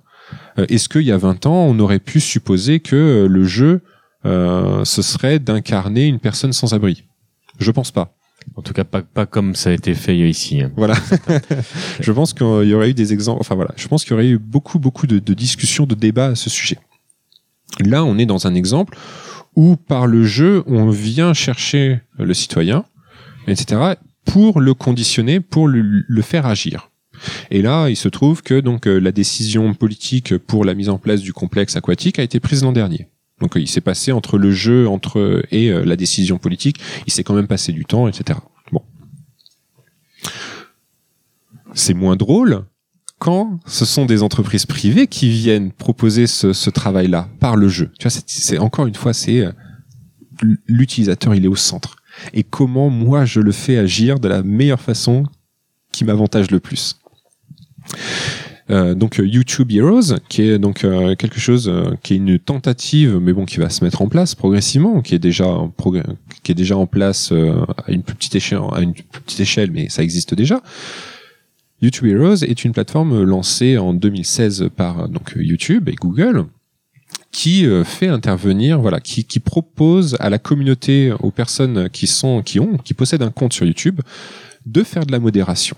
Est-ce qu'il y a 20 ans, on aurait pu supposer que le jeu, ce serait d'incarner une personne sans abri? Je pense pas. En tout cas, pas, pas comme ça a été fait ici. hein. Voilà. je pense qu'il y aurait eu des exemples. Enfin voilà, je pense qu'il y aurait eu beaucoup, beaucoup de, de discussions, de débats à ce sujet. Là, on est dans un exemple où par le jeu, on vient chercher le citoyen, etc., pour le conditionner, pour le, le faire agir. Et là, il se trouve que donc euh, la décision politique pour la mise en place du complexe aquatique a été prise l'an dernier. Donc euh, il s'est passé entre le jeu entre et euh, la décision politique, il s'est quand même passé du temps, etc. Bon, c'est moins drôle quand ce sont des entreprises privées qui viennent proposer ce, travail-là par le jeu. Tu vois, c'est- encore une fois, c'est euh, l'utilisateur, il est au centre. Et comment moi je le fais agir de la meilleure façon qui m'avantage le plus. Euh, donc euh, YouTube Heroes, qui est donc quelque chose qui est une tentative, mais bon, qui va se mettre en place progressivement, qui est déjà en qui est déjà en place à une à une plus petite échelle, mais ça existe déjà. YouTube Heroes est une plateforme lancée en 2016 par euh, donc YouTube et Google qui euh, fait intervenir, voilà, qui, qui propose à la communauté, aux personnes qui sont, qui ont, qui possèdent un compte sur YouTube, de faire de la modération.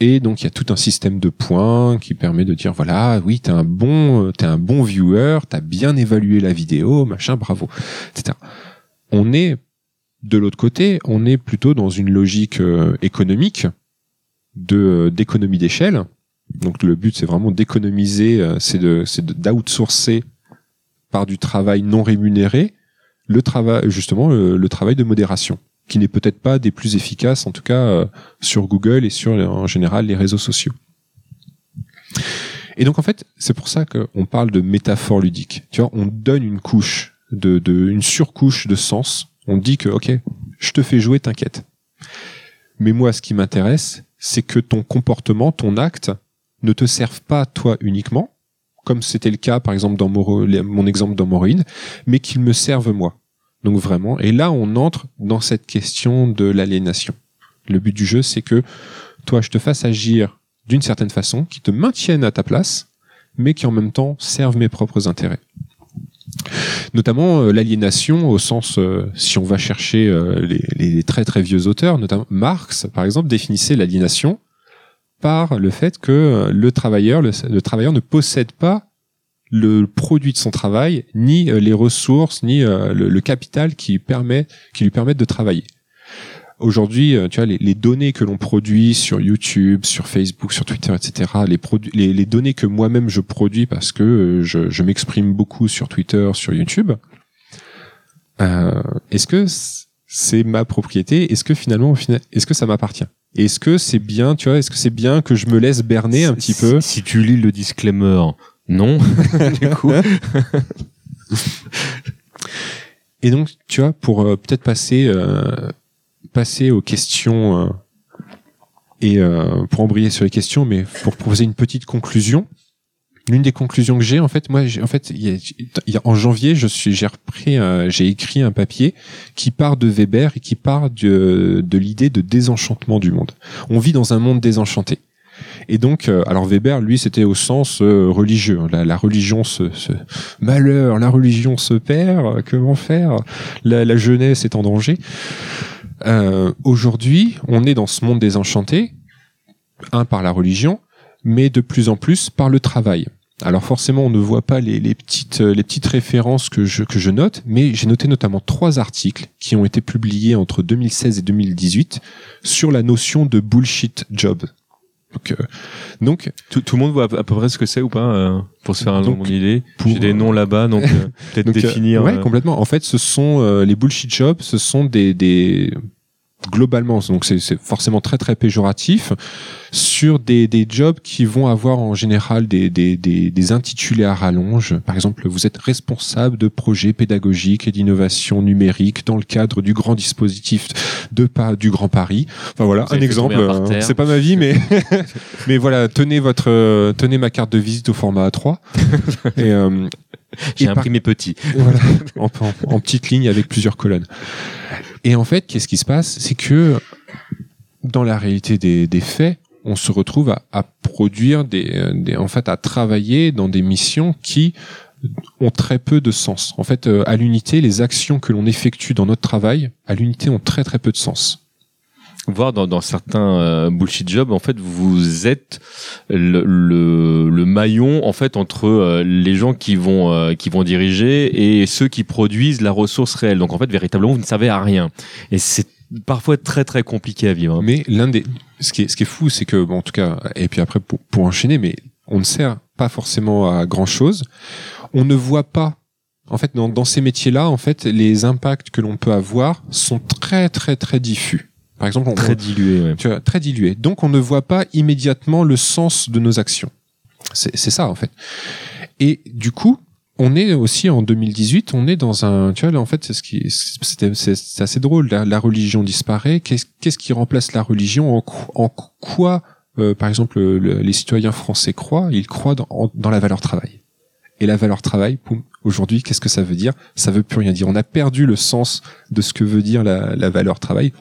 Et donc il y a tout un système de points qui permet de dire voilà oui t'es un bon euh, t'es un bon viewer t'as bien évalué la vidéo machin bravo etc. On est de l'autre côté on est plutôt dans une logique euh, économique de d'économie d'échelle. Donc le but c'est vraiment d'économiser euh, c'est de c'est d'outsourcer par du travail non rémunéré le travail justement le, le travail de modération qui n'est peut-être pas des plus efficaces en tout cas euh, sur Google et sur en général les réseaux sociaux. Et donc en fait, c'est pour ça qu'on parle de métaphore ludique. Tu vois, on donne une couche de, de une surcouche de sens. On dit que ok, je te fais jouer, t'inquiète. Mais moi, ce qui m'intéresse, c'est que ton comportement, ton acte, ne te serve pas toi uniquement, comme c'était le cas par exemple dans mon exemple dans Morrowind, mais qu'il me serve moi. Donc vraiment, et là on entre dans cette question de l'aliénation. Le but du jeu, c'est que toi, je te fasse agir d'une certaine façon, qui te maintienne à ta place, mais qui en même temps serve mes propres intérêts. Notamment euh, l'aliénation au sens, euh, si on va chercher euh, les, très très vieux auteurs, notamment Marx, par exemple, définissait l'aliénation par le fait que le travailleur, le, le travailleur ne possède pas le produit de son travail, ni les ressources, ni le, le capital qui, permet, qui lui permettent de travailler. Aujourd'hui, euh, tu vois, les, les données que l'on produit sur YouTube, sur Facebook, sur Twitter, etc., les, les, les données que moi-même je produis parce que euh, je, je m'exprime beaucoup sur Twitter, sur YouTube, euh, est-ce que c'est ma propriété? Est-ce que finalement, est-ce que ça m'appartient? Est-ce que c'est bien, tu vois, est-ce que c'est bien que je me laisse berner un petit peu? Si tu lis le disclaimer, non. du coup, Et donc, tu vois, pour euh, peut-être passer, euh, passer aux questions euh, et euh, pour embrayer sur les questions, mais pour proposer une petite conclusion. L'une des conclusions que j'ai, en fait, moi, en fait, a, en janvier, je suis, j'ai repris, euh, j'ai écrit un papier qui part de Weber et qui part de, l'idée de désenchantement du monde. On vit dans un monde désenchanté. Et donc, alors Weber, lui, c'était au sens religieux. La, la religion se, malheur, la religion se perd. Comment faire? La jeunesse est en danger. Euh, Aujourd'hui, on est dans ce monde désenchanté, un par la religion, mais de plus en plus par le travail. Alors forcément, on ne voit pas les, euh, petites références que je que je note, mais j'ai noté notamment trois articles qui ont été publiés entre 2016 et 2018 sur la notion de bullshit job. Donc, euh, donc tout, tout le monde voit à peu, près ce que c'est ou pas euh, pour se faire un Donc, mon idée. J'ai des noms là-bas, donc euh, peut-être euh, définir. ouais, euh, complètement. En fait, ce sont euh, les bullshit jobs, ce sont des, des globalement, donc c'est forcément très très péjoratif sur des, des jobs qui vont avoir en général des, des, des, des intitulés à rallonge. Par exemple, vous êtes responsable de projets pédagogiques et d'innovation numérique dans le cadre du grand dispositif de pas du Grand Paris. Enfin voilà, Vous un exemple. hein. C'est pas ma vie, mais mais voilà, tenez votre euh, tenez ma carte de visite au format A3 et euh, J'ai par- imprimé petit. voilà, en, en, en petites lignes avec plusieurs colonnes. Et en fait, qu'est-ce qui se passe? C'est que dans la réalité des, des faits, on se retrouve à, à produire des, des, en fait, à travailler dans des missions qui ont très peu de sens. En fait, euh, à l'unité, les actions que l'on effectue dans notre travail, à l'unité, ont très très peu de sens. Voir dans, dans certains euh, bullshit jobs, en fait, vous êtes le, le, le maillon en fait entre euh, les gens qui vont euh, qui vont diriger et ceux qui produisent la ressource réelle. Donc en fait, véritablement, vous ne savez à rien. Et c'est parfois très très compliqué à vivre. hein. Mais l'un des, ce qui est, ce qui est fou, c'est que, bon, en tout cas, et puis après pour, pour enchaîner, mais on ne sert pas forcément à grand chose. On ne voit pas, en fait, dans, dans ces métiers-là, en fait, les impacts que l'on peut avoir sont très très très diffus. Par exemple, on, Très dilué. Ouais. tu vois, très dilués. Donc, on ne voit pas immédiatement le sens de nos actions. C'est ça, en fait. Et du coup, on est aussi en 2018, on est dans un, tu vois, là, en fait, c'est ce qui, c'est assez drôle. La, la religion disparaît. Qu'est-ce qui remplace la religion? En, qu- en quoi, euh, par exemple, le- les citoyens français croient? Ils croient dans, en- dans la valeur travail. Et la valeur travail, aujourd'hui, qu'est-ce que ça veut dire? Ça veut plus rien dire. On a perdu le sens de ce que veut dire la, la valeur travail.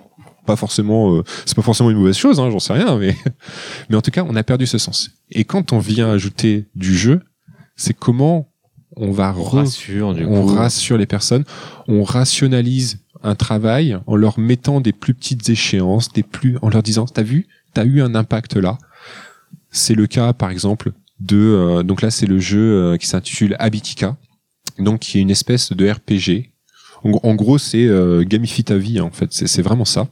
Pas forcément, euh, c'est pas forcément une mauvaise chose, hein, j'en sais rien, mais mais en tout cas, on a perdu ce sens. Et quand on vient ajouter du jeu, c'est comment on va On re- rassure du on coup. rassure les personnes, on rationalise un travail en leur mettant des plus petites échéances, des plus, en leur disant, t'as vu, t'as eu un impact là. C'est le cas, par exemple, de, euh, donc là, c'est le jeu euh, qui s'intitule Habitica, donc qui est une espèce de RPG. En, gros- c'est euh, gamifie ta vie, hein, en fait, c'est vraiment ça.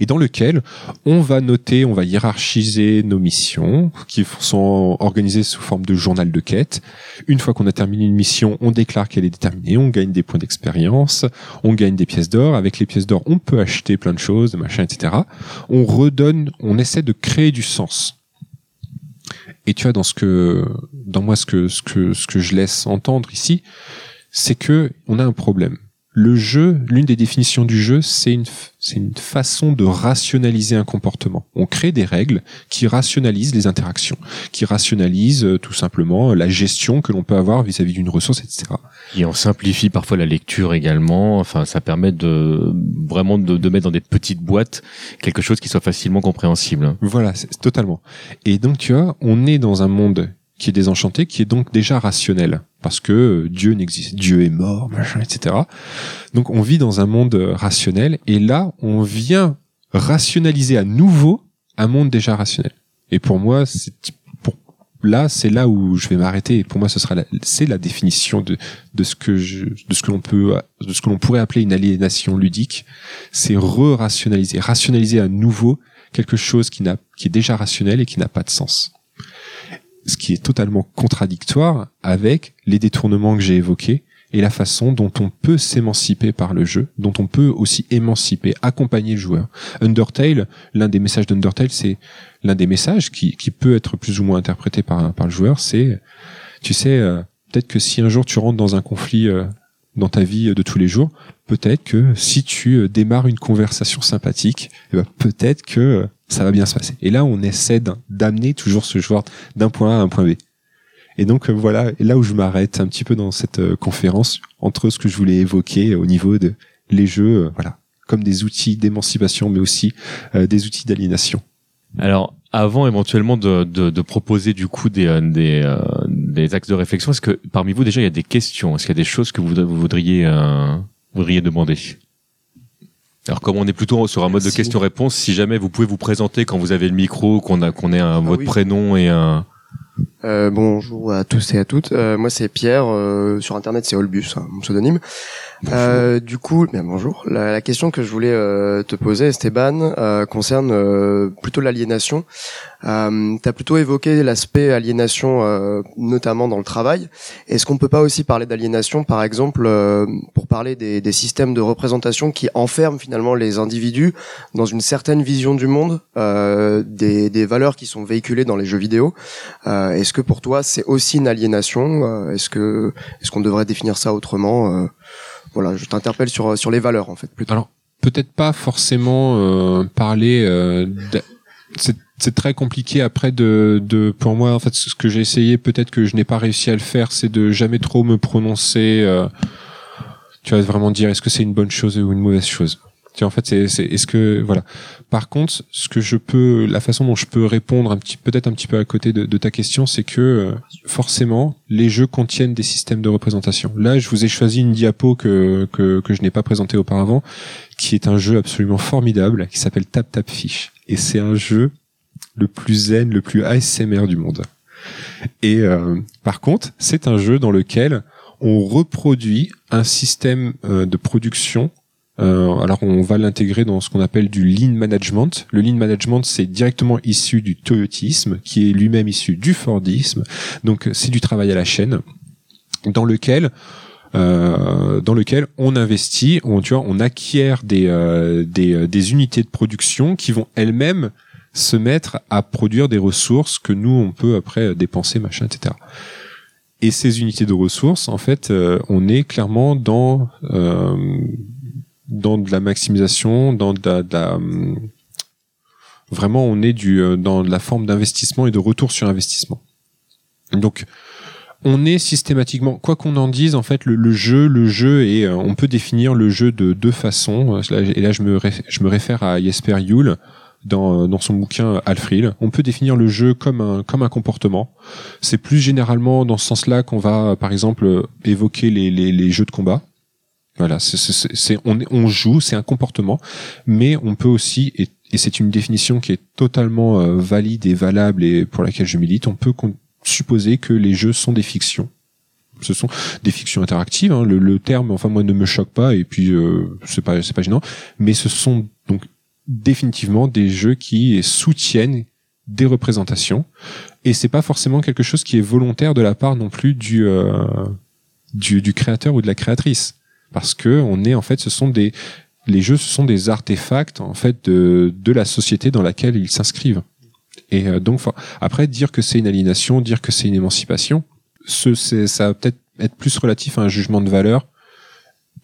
Et dans lequel on va noter, on va hiérarchiser nos missions, qui sont organisées sous forme de journal de quête. Une fois qu'on a terminé une mission, on déclare qu'elle est déterminée, on gagne des points d'expérience, on gagne des pièces d'or. Avec les pièces d'or, on peut acheter plein de choses, machin, etc. On redonne, on essaie de créer du sens. Et tu vois, dans ce que, dans moi, ce que, ce que, ce que je laisse entendre ici, c'est que on a un problème. Le jeu, l'une des définitions du jeu, c'est une, c'est une façon de rationaliser un comportement. On crée des règles qui rationalisent les interactions, qui rationalisent euh, tout simplement la gestion que l'on peut avoir vis-à-vis d'une ressource, etc. Et on simplifie parfois la lecture également. Enfin, ça permet de vraiment de, de mettre dans des petites boîtes quelque chose qui soit facilement compréhensible. Voilà, c'est totalement. Et donc tu vois, on est dans un monde qui est désenchanté, qui est donc déjà rationnel, parce que euh, Dieu n'existe, Dieu est mort, machin, etc. Donc on vit dans un monde euh, rationnel, et là on vient rationaliser à nouveau un monde déjà rationnel. Et pour moi, c'est là, c'est là où je vais m'arrêter. Et pour moi, ce sera c'est la définition de de ce que je, de ce que l'on peut, de ce que l'on pourrait appeler une aliénation ludique. C'est re-rationaliser, rationaliser à nouveau quelque chose qui n'a, qui est déjà rationnel et qui n'a pas de sens. Ce qui est totalement contradictoire avec les détournements que j'ai évoqués et la façon dont on peut s'émanciper par le jeu, dont on peut aussi émanciper, accompagner le joueur. Undertale, l'un des messages d'Undertale, c'est l'un des messages qui, qui peut être plus ou moins interprété par, par le joueur, c'est, tu sais, euh, peut-être que si un jour tu rentres dans un conflit euh, dans ta vie de tous les jours, peut-être que si tu euh, démarres une conversation sympathique, eh ben, peut-être que ça va bien se passer. Et là, on essaie d'amener toujours ce joueur d'un point A à un point B. Et donc euh, voilà, là où je m'arrête un petit peu dans cette euh, conférence entre ce que je voulais évoquer au niveau de les jeux, euh, voilà, comme des outils d'émancipation, mais aussi euh, des outils d'aliénation. Alors, avant éventuellement de, de, de proposer du coup des, euh, des, euh, des axes de réflexion, est-ce que parmi vous déjà il y a des questions? Est-ce qu'il y a des choses que vous voudriez, euh, voudriez demander? Alors comme on est plutôt sur un mode de Merci. questions-réponses, si jamais vous pouvez vous présenter quand vous avez le micro, qu'on a qu'on ait un, votre oui. prénom et un Euh, bonjour à tous et à toutes. Euh, moi c'est Pierre. euh, sur internet c'est Olbus, hein, mon pseudonyme. Euh, du coup, bien bonjour. La, la question que je voulais euh, te poser, Esteban, euh, concerne euh, plutôt l'aliénation. Euh, tu as plutôt évoqué l'aspect aliénation, notamment dans le travail. Est-ce qu'on peut pas aussi parler d'aliénation, par exemple, pour parler des, des systèmes de représentation qui enferment finalement les individus dans une certaine vision du monde, des, des valeurs qui sont véhiculées dans les jeux vidéo? Est-ce que pour toi c'est aussi une aliénation? Est-ce que est-ce qu'on devrait définir ça autrement Voilà, je t'interpelle sur sur les valeurs en fait plutôt. Alors peut-être pas forcément euh, parler. euh, c'est très compliqué après de, de pour moi en fait ce que j'ai essayé peut-être que je n'ai pas réussi à le faire c'est de jamais trop me prononcer euh, tu vas vraiment dire est-ce que c'est une bonne chose ou une mauvaise chose? En fait, c'est, c'est, est-ce que, voilà. Par contre, ce que je peux, la façon dont je peux répondre un petit, peut-être un petit peu à côté de, de ta question, c'est que euh, forcément, les jeux contiennent des systèmes de représentation. Là, je vous ai choisi une diapo que que, que je n'ai pas présentée auparavant, qui est un jeu absolument formidable, qui s'appelle Tap Tap Fish, et c'est un jeu le plus zen, le plus ASMR du monde. Et euh, par contre, c'est un jeu dans lequel on reproduit un système euh, de production euh, alors on va l'intégrer dans ce qu'on appelle du lean management. Le lean management, c'est directement issu du toyotisme, qui est lui-même issu du fordisme. Donc c'est du travail à la chaîne, dans lequel euh, dans lequel on investit, on, tu vois, on acquiert des, euh, des, euh, des unités de production qui vont elles-mêmes se mettre à produire des ressources que nous on peut après dépenser, machin, etc. Et ces unités de ressources, en fait, euh, on est clairement dans euh, dans de la maximisation, dans de la, de la, hum, vraiment on est du euh, dans la forme d'investissement et de retour sur investissement. Donc on est systématiquement, quoi qu'on en dise, en fait, le, le jeu, le jeu et euh, on peut définir le jeu de deux façons. Et là, je me, ré- je me réfère à Jesper Juhl dans, euh, dans son bouquin Alfril. On peut définir le jeu comme un, comme un comportement. C'est plus généralement dans ce sens-là qu'on va, par exemple, évoquer les, les, les jeux de combat. Voilà, c'est, on, on joue, c'est un comportement, mais on peut aussi, et, et c'est une définition qui est totalement euh, valide et valable et pour laquelle je milite, on peut supposer que les jeux sont des fictions. Ce sont des fictions interactives. hein. Le, le terme, enfin moi, ne me choque pas et puis euh, c'est pas c'est pas gênant. Mais ce sont donc définitivement des jeux qui soutiennent des représentations et c'est pas forcément quelque chose qui est volontaire de la part non plus du euh, du, du créateur ou de la créatrice parce que on est en fait ce sont des les jeux ce sont des artefacts en fait de de la société dans laquelle ils s'inscrivent et euh, donc, après, dire que c'est une aliénation, dire que c'est une émancipation, ce, ça va peut-être être plus relatif à un jugement de valeur.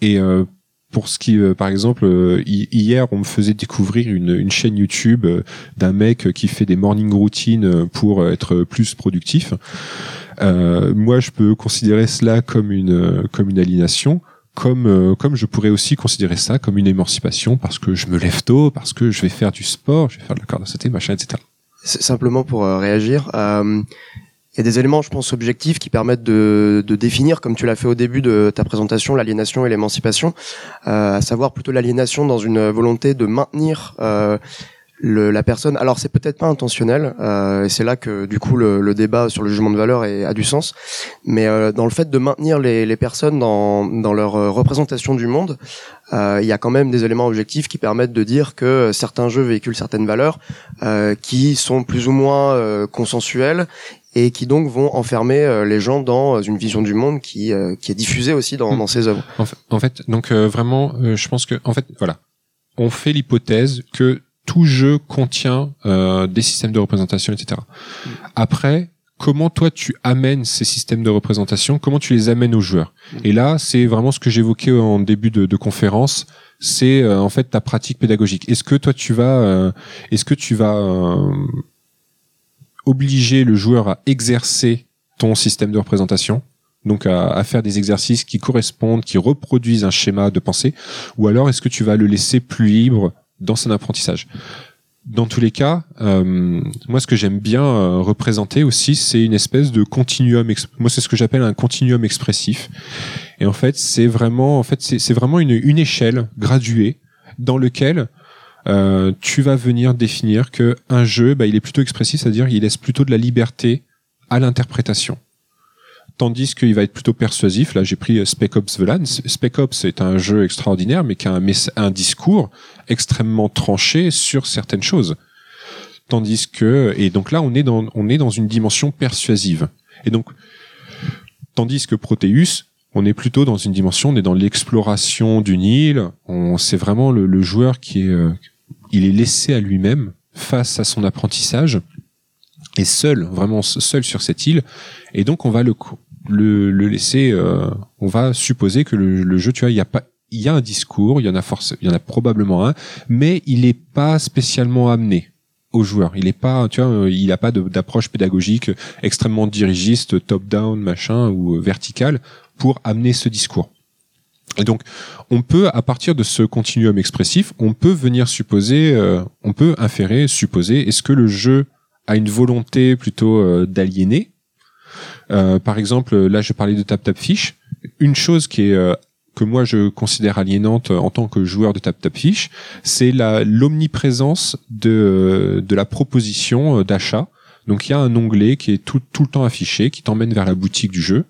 Et euh, pour ce qui, euh, par exemple, euh, hi- hier, on me faisait découvrir une, une chaîne YouTube euh, d'un mec qui fait des morning routines euh, pour être plus productif. Moi, je peux considérer cela comme une comme une aliénation. Comme, euh, comme je pourrais aussi considérer ça comme une émancipation parce que je me lève tôt, parce que je vais faire du sport, je vais faire de la corde à sauter, machin, etc. C'est simplement pour euh, réagir. euh, Il y a des éléments, je pense, objectifs qui permettent de, de définir, comme tu l'as fait au début de ta présentation, l'aliénation et l'émancipation, euh, à savoir plutôt l'aliénation dans une volonté de maintenir euh, le, la personne. Alors c'est peut-être pas intentionnel, euh, et c'est là que du coup le, le débat sur le jugement de valeur est, a du sens. Mais euh, dans le fait de maintenir les, les personnes dans, dans leur euh, représentation du monde, euh, il y a quand même des éléments objectifs qui permettent de dire que certains jeux véhiculent certaines valeurs euh, qui sont plus ou moins euh, consensuelles et qui donc vont enfermer les gens dans une vision du monde qui, qui est diffusée aussi dans, Mm. dans ces œuvres. En fait, en fait donc euh, vraiment, euh, je pense que, en fait, voilà, on fait l'hypothèse que tout jeu contient euh, des systèmes de représentation, etc. Après, comment toi tu amènes ces systèmes de représentation? Comment tu les amènes aux joueurs? Et là, c'est vraiment ce que j'évoquais en début de, de conférence. C'est euh, en fait ta pratique pédagogique. Est-ce que toi tu vas, euh, est-ce que tu vas euh, obliger le joueur à exercer ton système de représentation? Donc à, à faire des exercices qui correspondent, qui reproduisent un schéma de pensée, ou alors est-ce que tu vas le laisser plus libre dans son apprentissage Dans tous les cas, euh, moi ce que j'aime bien euh, représenter aussi, c'est une espèce de continuum. Moi c'est ce que j'appelle un continuum expressif. Et en fait, c'est vraiment, une échelle graduée dans lequel euh, tu vas venir définir que un jeu, bah, il est plutôt expressif, c'est-à-dire il laisse plutôt de la liberté à l'interprétation tandis qu'il va être plutôt persuasif. Là, j'ai pris euh, Spec Ops The. Spec Ops est un jeu extraordinaire, mais qui a un discours extrêmement tranché sur certaines choses. Tandis que, et donc là, on est dans, on est dans une dimension persuasive. Et donc, tandis que Proteus, on est plutôt dans une dimension, on est dans l'exploration d'une île. On, c'est vraiment le, le joueur qui est, euh, il est laissé à lui-même face à son apprentissage et seul, vraiment seul sur cette île. Et donc on va le le, le laisser. euh, on va supposer que le, le jeu, tu vois, il y a pas, il y a un discours, il y en a force, il y en a probablement un, mais il est pas spécialement amené au joueur. Il est pas, tu vois, euh, il a pas d'approche pédagogique extrêmement dirigiste, top down, machin ou euh, verticale pour amener ce discours. Et donc, on peut, à partir de ce continuum expressif, on peut venir supposer, euh, on peut inférer, supposer, est-ce que le jeu a une volonté plutôt euh, d'aliéner euh, Par exemple, là, je parlais de Tap Tap Fish. Une chose qui est que moi je considère aliénante en tant que joueur de Tap Tap Fish, c'est la l'omniprésence de de la proposition d'achat donc il y a un onglet qui est tout, tout le temps affiché, qui t'emmène vers la boutique du jeu.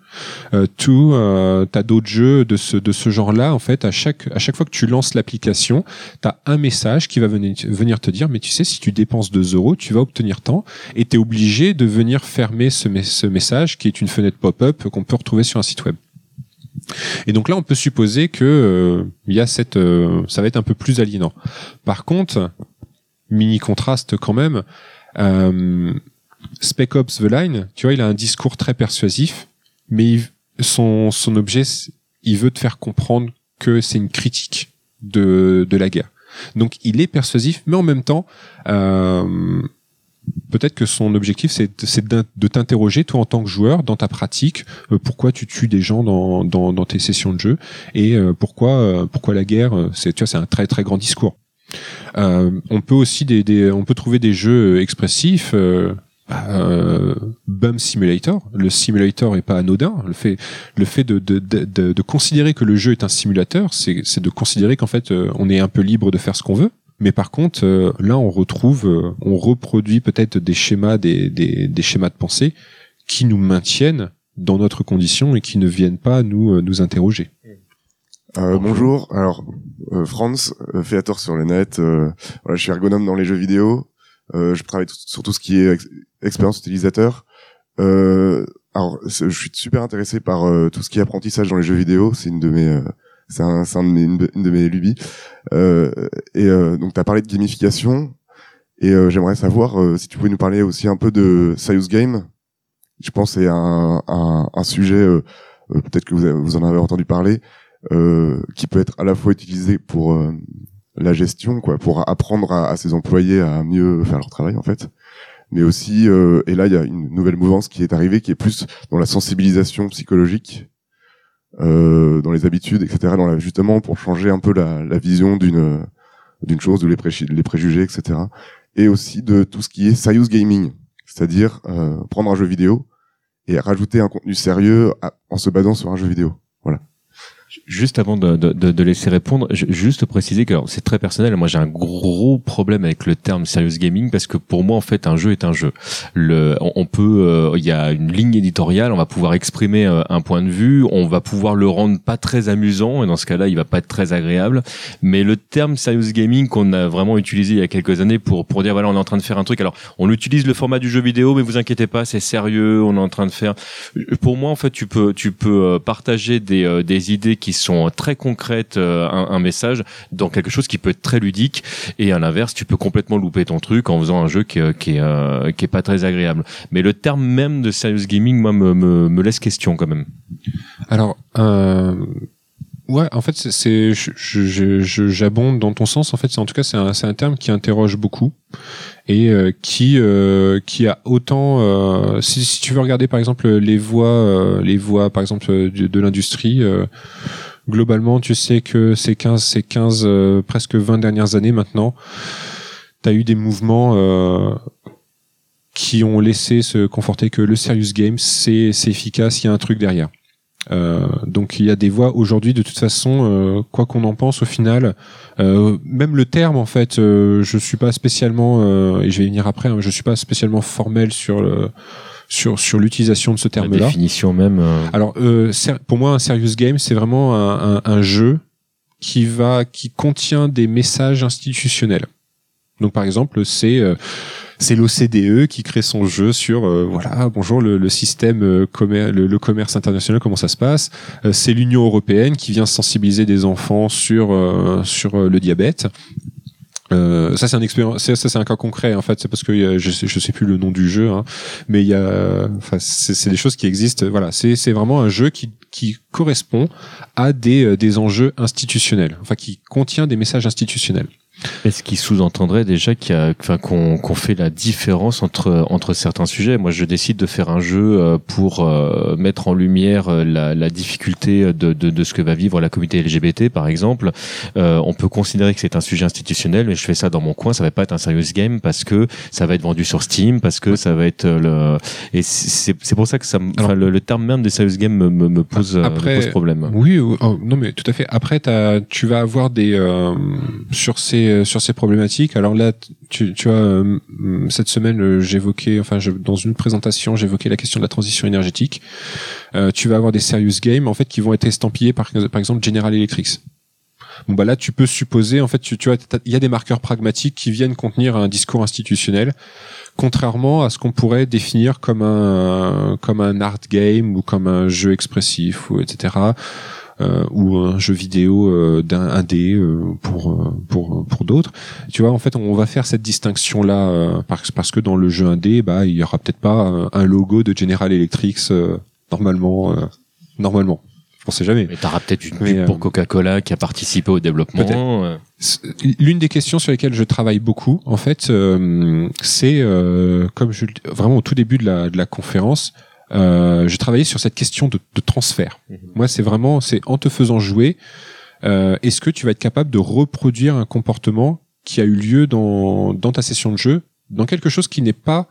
Euh, tout, euh, t'as d'autres jeux de ce de ce genre-là. En fait, à chaque à chaque fois que tu lances l'application, t'as un message qui va venir te dire, mais tu sais, si tu dépenses 2 euros, tu vas obtenir tant, et t'es obligé de venir fermer ce, message qui est une fenêtre pop-up qu'on peut retrouver sur un site web. Et donc là, on peut supposer que euh, y a cette, euh, ça va être un peu plus aliénant. Par contre, mini contraste quand même. Spec Ops The Line, tu vois, il a un discours très persuasif, mais son, son objet, il veut te faire comprendre que c'est une critique de, de la guerre. Donc il est persuasif, mais en même temps, euh, peut-être que son objectif, c'est de t'interroger, toi en tant que joueur, dans ta pratique, euh, pourquoi tu tues des gens dans, dans, dans tes sessions de jeu, et euh, pourquoi, pourquoi la guerre, c'est un très très grand discours. on peut aussi des, on peut trouver des jeux expressifs euh, Bum Simulator. Le simulator est pas anodin. Le fait, le fait de, de, de, de considérer que le jeu est un simulateur, c'est de considérer qu'en fait, euh, on est un peu libre de faire ce qu'on veut. Mais par contre, euh, là, on retrouve, euh, on reproduit peut-être des schémas, des, des, des, schémas de pensée qui nous maintiennent dans notre condition et qui ne viennent pas nous, nous interroger. Euh, bonjour, alors Franz, créateur sur le net, voilà, je suis ergonome dans les jeux vidéo, euh, je travaille sur tout ce qui est expérience utilisateur. Euh, alors, je suis super intéressé par euh, tout ce qui est apprentissage dans les jeux vidéo. C'est une de mes, euh, c'est un, un, une, de mes lubies. et donc, tu as parlé de gamification. Et j'aimerais savoir si tu pouvais nous parler aussi un peu de Serious Game. Je pense c'est un, un, un, sujet, peut-être que vous, vous en avez entendu parler, qui peut être à la fois utilisé pour la gestion, quoi, pour apprendre à, ses employés à mieux faire leur travail, en fait. Mais aussi, euh, et là, il y a une nouvelle mouvance qui est arrivée, qui est plus dans la sensibilisation psychologique, euh, dans les habitudes, etc. Dans la, justement, pour changer un peu la, vision d'une d'une chose ou les, préjugés, etc. Et aussi de tout ce qui est serious gaming, c'est-à-dire euh, prendre un jeu vidéo et rajouter un contenu sérieux en se basant sur un jeu vidéo. Voilà. Juste avant de, de, de, laisser répondre, juste préciser que c'est très personnel. Moi, j'ai un gros problème avec le terme serious gaming parce que pour moi, en fait, un jeu est un jeu. Le, on, peut, euh, il y a une ligne éditoriale, on va pouvoir exprimer euh, un point de vue, on va pouvoir le rendre pas très amusant et dans ce cas-là, il va pas être très agréable. Mais le terme serious gaming qu'on a vraiment utilisé il y a quelques années pour pour dire voilà, on est en train de faire un truc. Alors, on utilise le format du jeu vidéo, mais vous inquiétez pas, c'est sérieux. On est en train de faire. Pour moi, en fait, tu peux tu peux euh, partager des des idées qui sont très concrètes, euh, un, message dans quelque chose qui peut être très ludique. Et à l'inverse, tu peux complètement louper ton truc en faisant un jeu qui, qui est euh, qui est pas très agréable. Mais le terme même de serious gaming, moi, me, me, me laisse question quand même. Alors. Euh... Ouais, en fait, c'est, j'abonde dans ton sens. En fait, en tout cas, c'est un, un terme qui interroge beaucoup et euh, qui euh, qui a autant euh, si, si, tu veux regarder par exemple les voix les voix par exemple de, de l'industrie globalement tu sais que ces 15 ces 15 presque 20 dernières années maintenant tu as eu des mouvements qui ont laissé se conforter que le serious game c'est efficace il y a un truc derrière euh, donc il y a des voix aujourd'hui de toute façon euh, quoi qu'on en pense au final euh, même le terme en fait je suis pas spécialement et je vais y venir après hein, je suis pas spécialement formel sur le sur sur l'utilisation de ce terme là la définition même alors pour moi un serious game c'est vraiment un, un, un jeu qui va qui contient des messages institutionnels donc par exemple c'est c'est l'OCDE qui crée son jeu sur euh, voilà bonjour le, le système euh, le, commerce international comment ça se passe euh, c'est l'Union européenne qui vient sensibiliser des enfants sur sur le diabète euh, ça c'est un expérience, ça c'est un cas concret en fait. C'est parce que je sais, je sais plus le nom du jeu, hein, mais il y a, enfin c'est des choses qui existent. Voilà, c'est c'est vraiment un jeu qui qui correspond à des des enjeux institutionnels, enfin qui contient des messages institutionnels. Et ce qui sous-entendrait déjà qu'il y a, enfin, qu'on qu'on fait la différence entre entre certains sujets. Moi, je décide de faire un jeu euh, pour euh, mettre en lumière euh, la, la difficulté de, de, de ce que va vivre la communauté LGBT, par exemple. Euh, on peut considérer que c'est un sujet institutionnel, mais je fais ça dans mon coin. Ça va pas être un serious game parce que ça va être vendu sur Steam, parce que ça va être le. Et c'est c'est pour ça que ça, enfin, le, le terme même des serious games me, me, me pose Après- me pose problème. Oui, oh, non mais tout à fait. Après, t'as- tu vas avoir des euh, sur ces sur ces problématiques. Alors là, tu, vois, euh, cette semaine, euh, j'évoquais, enfin, dans une présentation, j'évoquais la question de la transition énergétique. Euh, tu vas avoir des serious games en fait qui vont être estampillés par par exemple General Electric. Bon bah là, tu peux supposer, en fait, tu, tu vois, il y a des marqueurs pragmatiques qui viennent contenir un discours institutionnel, contrairement à ce qu'on pourrait définir comme un comme un art game ou comme un jeu expressif ou etc. euh, ou un jeu vidéo euh, d'un indé euh, pour pour pour d'autres. Tu vois, en fait, on va faire cette distinction là parce parce que dans le jeu indé, bah il y aura peut-être pas un logo de General Electric euh, normalement euh, normalement. On sait jamais. Mais t'auras peut-être une pub pour Coca-Cola qui a participé au développement. L'une des questions sur lesquelles je travaille beaucoup, en fait, euh, c'est euh, comme je le dis- vraiment au tout début de la, de la conférence, euh, j'ai travaillé sur cette question de, de transfert. Mhm. Moi, c'est vraiment, c'est en te faisant jouer, euh, est-ce que tu vas être capable de reproduire un comportement qui a eu lieu dans, dans ta session de jeu, dans quelque chose qui n'est pas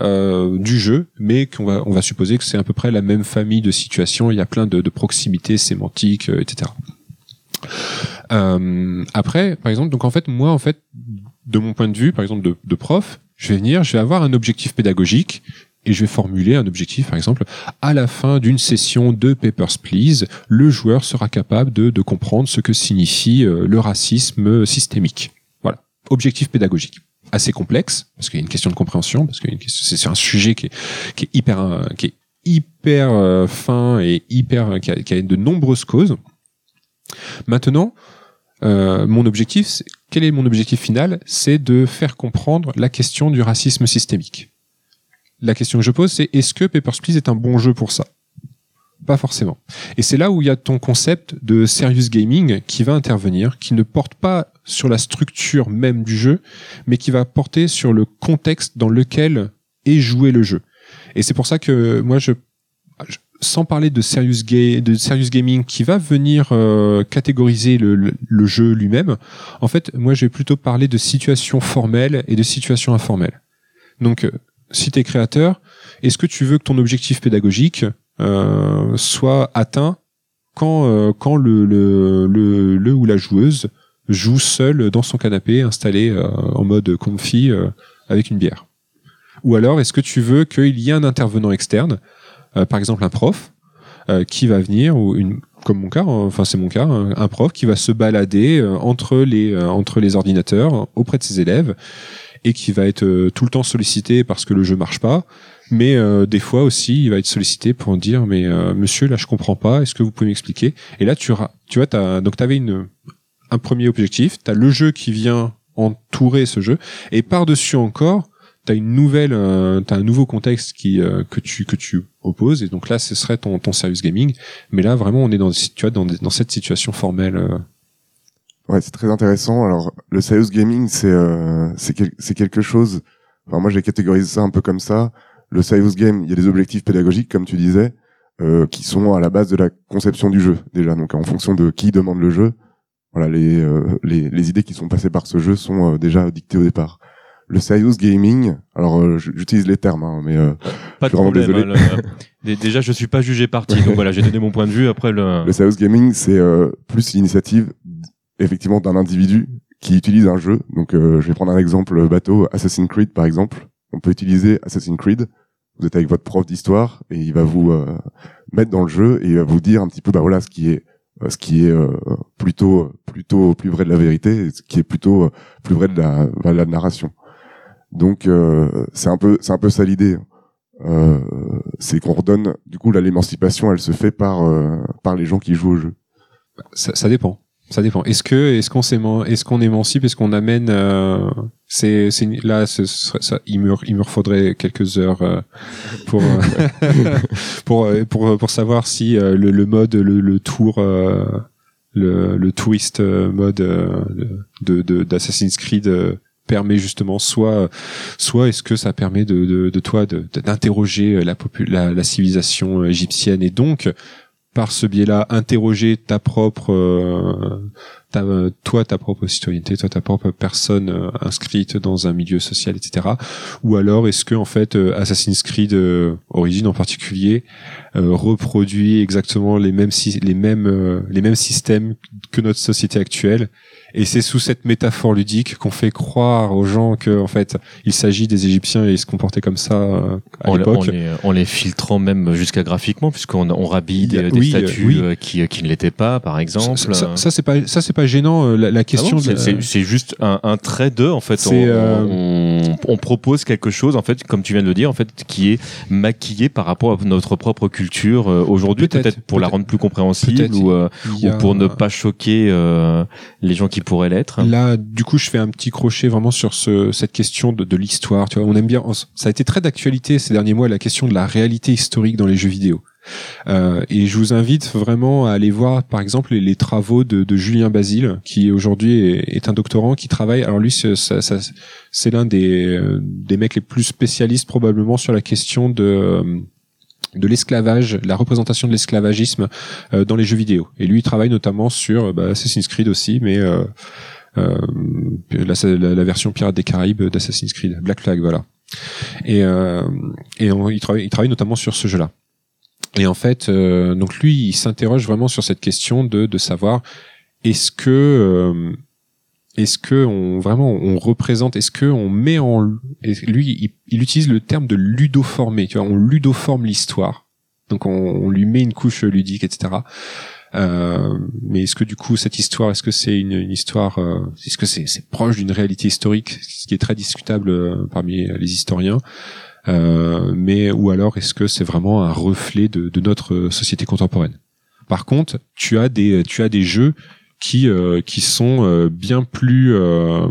euh, du jeu, mais qu'on va, on va supposer que c'est à peu près la même famille de situations. Il y a plein de, de proximités sémantiques, euh, etc. Euh, après, par exemple, donc en fait, moi, en fait, de mon point de vue, par exemple, de, de prof, je vais venir, je vais avoir un objectif pédagogique et je vais formuler un objectif, par exemple, à la fin d'une session de Papers, Please, le joueur sera capable de, de comprendre ce que signifie euh, le racisme systémique. Voilà. Objectif pédagogique. Assez complexe, parce qu'il y a une question de compréhension, parce que c'est un sujet qui est, qui est hyper, euh, qui est hyper euh, fin et hyper, qui a, qui a de nombreuses causes. Maintenant, euh, mon objectif, quel est mon objectif final? C'est de faire comprendre la question du racisme systémique. La question que je pose, c'est est-ce que Papers, Please est un bon jeu pour ça? Pas forcément. Et c'est là où il y a ton concept de serious gaming qui va intervenir, qui ne porte pas sur la structure même du jeu, mais qui va porter sur le contexte dans lequel est joué le jeu. Et c'est pour ça que moi, je, sans parler de serious, ga- de serious gaming qui va venir euh, catégoriser le, jeu lui-même, en fait, moi, je vais plutôt parler de situations formelles et de situations informelles. Donc, euh, si tu es créateur, est-ce que tu veux que ton objectif pédagogique euh, soit atteint quand, euh, le, le, ou la joueuse joue seul dans son canapé, installé euh, en mode comfy avec une bière? Ou alors, est-ce que tu veux qu'il y ait un intervenant externe, par exemple un prof, qui va venir, comme mon cas, hein, enfin c'est mon cas, un, un prof qui va se balader entre les entre les ordinateurs auprès de ses élèves et qui va être euh, tout le temps sollicité parce que le jeu marche pas, mais euh, des fois aussi il va être sollicité pour dire mais euh, monsieur là je comprends pas, est-ce que vous pouvez m'expliquer? Et là tu tu vois, t'as, donc t'avais une un premier objectif, t'as le jeu qui vient entourer ce jeu et par dessus encore t'as une nouvelle euh, t'as un nouveau contexte qui euh, que tu que tu opposes et donc là ce serait ton ton serious gaming. Mais là vraiment on est dans tu vois dans, dans cette situation formelle euh. Ouais, c'est très intéressant. Alors, le serious gaming, c'est euh, c'est quel- c'est quelque chose. Enfin, moi, j'ai catégorisé ça un peu comme ça. Le serious game, il y a des objectifs pédagogiques, comme tu disais, euh, qui sont à la base de la conception du jeu déjà. Donc, en fonction de qui demande le jeu, voilà, les euh, les, les idées qui sont passées par ce jeu sont euh, déjà dictées au départ. Le serious gaming, alors euh, j'utilise les termes, hein, mais euh, Pas Je suis vraiment problème. hein, le- Dé- Déjà, je suis pas jugé parti, donc voilà, j'ai donné mon point de vue. Après, le, Le serious gaming, c'est euh, plus l'initiative effectivement d'un individu qui utilise un jeu. Donc, euh, je vais prendre un exemple bateau, Assassin's Creed par exemple. On peut utiliser Assassin's Creed. Vous êtes avec votre prof d'histoire et il va vous euh, mettre dans le jeu et il va vous dire un petit peu, bah voilà, ce qui est, euh, ce qui est euh, plutôt, plutôt plus vrai de la vérité, et ce qui est plutôt euh, plus vrai de la, bah, de la narration. Donc, euh, c'est un peu, c'est un peu ça l'idée. Euh, c'est qu'on redonne, du coup, l'émancipation, elle se fait par, euh, par les gens qui jouent au jeu. ça dépend ça dépend. Est-ce que est-ce qu'on est-ce qu'on émancipe est-ce qu'on amène euh, c'est c'est là ce serait ça il me il me faudrait quelques heures euh, pour euh, pour, euh, pour pour savoir si euh, le, le mode le, le tour euh, le, le twist euh, mode euh, de de- d'Assassin's Creed euh, permet justement soit soit est-ce que ça permet de de, de toi de- de- d'interroger la, la la civilisation égyptienne et donc par ce biais-là interroger ta propre euh, ta, toi ta propre citoyenneté toi ta propre personne euh, inscrite dans un milieu social etc ou alors est-ce que en fait euh, Assassin's Creed euh, Origins en particulier euh, reproduit exactement les mêmes les mêmes euh, les mêmes systèmes que notre société actuelle et c'est sous cette métaphore ludique qu'on fait croire aux gens que en fait il s'agit des Égyptiens et ils se comportaient comme ça euh, à en, en l'époque les, en les filtrant même jusqu'à graphiquement, puisqu'on on rhabille des, oui, euh, statues oui. euh, qui, qui ne l'étaient pas, par exemple. ça, ça- ça, c'est pas ça c'est pas gênant la, Ah question bon, de c'est- juste un, un trait de en fait on, euh, on, on propose quelque chose en fait comme tu viens de le dire en fait qui est maquillé par rapport à notre propre culture aujourd'hui Peut-être, pour la rendre plus compréhensible ou, euh, ou pour ne pas choquer euh, les gens qui pourraient l'être Là, du coup, je fais un petit crochet vraiment sur ce, cette question de, de l'histoire. Tu vois, on aime bien. Ça a été très d'actualité ces derniers mois la question de la réalité historique dans les jeux vidéo. Euh, et je vous invite vraiment à aller voir, par exemple, les, les travaux de, de Julien Basile, qui aujourd'hui est, est un doctorant qui travaille. Alors lui, c'est ça- ça- c'est l'un des, euh, des mecs les plus spécialistes probablement sur la question de euh, de l'esclavage, la représentation de l'esclavagisme euh, dans les jeux vidéo. Et lui, il travaille notamment sur bah, Assassin's Creed aussi, mais euh, euh, la, la, la version Pirates des Caraïbes d'Assassin's Creed, Black Flag, voilà. Et, euh, et on- il, travaille, il travaille notamment sur ce jeu-là. Et en fait, euh, donc lui, il s'interroge vraiment sur cette question de, de savoir est-ce que euh, est-ce que on vraiment on représente, est-ce que on met en lui, il, il utilise le terme de ludoformer, tu vois, on ludoforme l'histoire. Donc on, on lui met une couche ludique, etc. Euh, mais est-ce que du coup cette histoire, est-ce que c'est une, une histoire, euh, est-ce que c'est proche d'une réalité historique, ce qui est très discutable euh, parmi les historiens, euh, mais ou alors est-ce que c'est vraiment un reflet de, de notre société contemporaine? Par contre, tu as des tu as des jeux qui euh, qui sont euh, bien plus euh,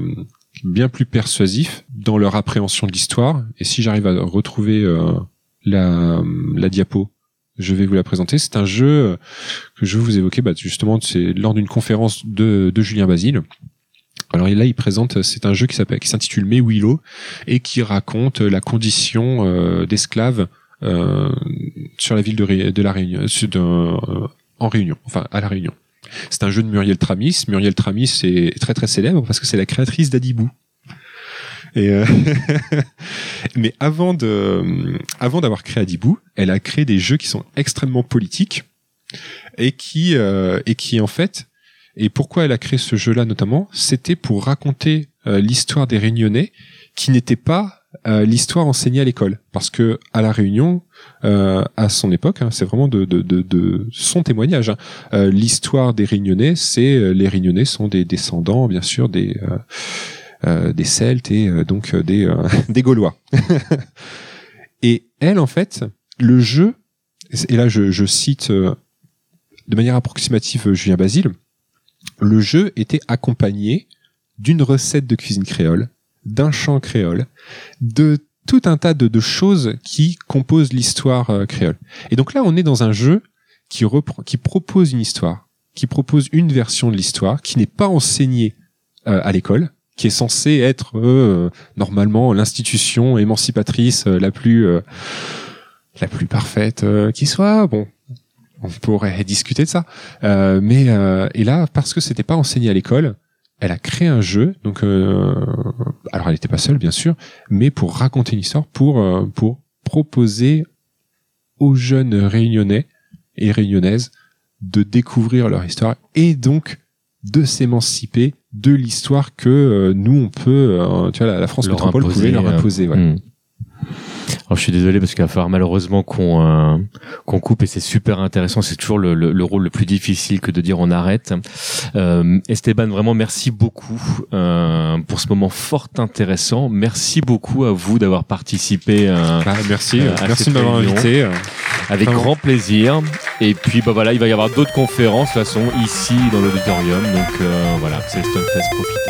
bien plus persuasifs dans leur appréhension de l'histoire. Et si j'arrive à retrouver la la diapo je vais vous la présenter. C'est un jeu que je vous évoquer, bah, justement, lors d'une conférence de, de Julien Basile. Alors là, il présente, c'est un jeu qui s'appelle, qui s'intitule Me Willow et qui raconte la condition euh, d'esclaves euh, sur la ville de, la Réunion, euh, en Réunion, enfin à la Réunion. C'est un jeu de Muriel Tramis. Muriel Tramis est très très célèbre parce que c'est la créatrice d'Adibou. Euh, mais avant de, avant d'avoir créé Adibou, elle a créé des jeux qui sont extrêmement politiques et qui, euh, et qui en fait, et pourquoi elle a créé ce jeu-là notamment, c'était pour raconter euh, l'histoire des Réunionnais qui n'était pas euh, l'histoire enseignée à l'école, parce que à la Réunion, euh, à son époque, hein, c'est vraiment de, son témoignage. hein, euh, l'histoire des Réunionnais, c'est les Réunionnais sont des descendants, bien sûr, des Celtes et donc des, Gaulois. et elle, en fait, le jeu, et là je, je cite de manière approximative Julien Basile, le jeu était accompagné d'une recette de cuisine créole, d'un chant créole, de tout un tas de, choses qui composent l'histoire euh, créole. Et donc là, on est dans un jeu qui propose une histoire, qui propose une version de l'histoire, qui n'est pas enseignée euh, à l'école, qui est censée être euh, normalement l'institution émancipatrice euh, la plus la plus parfaite qui soit. Bon, on pourrait discuter de ça, mais et là parce que c'était pas enseigné à l'école, elle a créé un jeu. Donc, alors elle n'était pas seule bien sûr, mais pour raconter une histoire, pour euh, pour proposer aux jeunes réunionnais et réunionnaises de découvrir leur histoire et donc de s'émanciper de l'histoire que euh, nous on peut, euh, tu vois, la, la France Leur métropole imposer, pouvait leur imposer. Ouais. Hmm. Alors, je suis désolé parce qu'il va falloir malheureusement qu'on euh, qu'on coupe et c'est super intéressant. C'est toujours le, le, le rôle le plus difficile que de dire on arrête. Euh, Esteban, vraiment merci beaucoup euh, pour ce moment fort intéressant. Merci beaucoup à vous d'avoir participé Ah, merci, à merci de m'avoir invité. avec grand plaisir. Et puis bah voilà, il va y avoir d'autres conférences de toute façon ici dans l'auditorium. Donc voilà, c'est le Stunfest, profitez.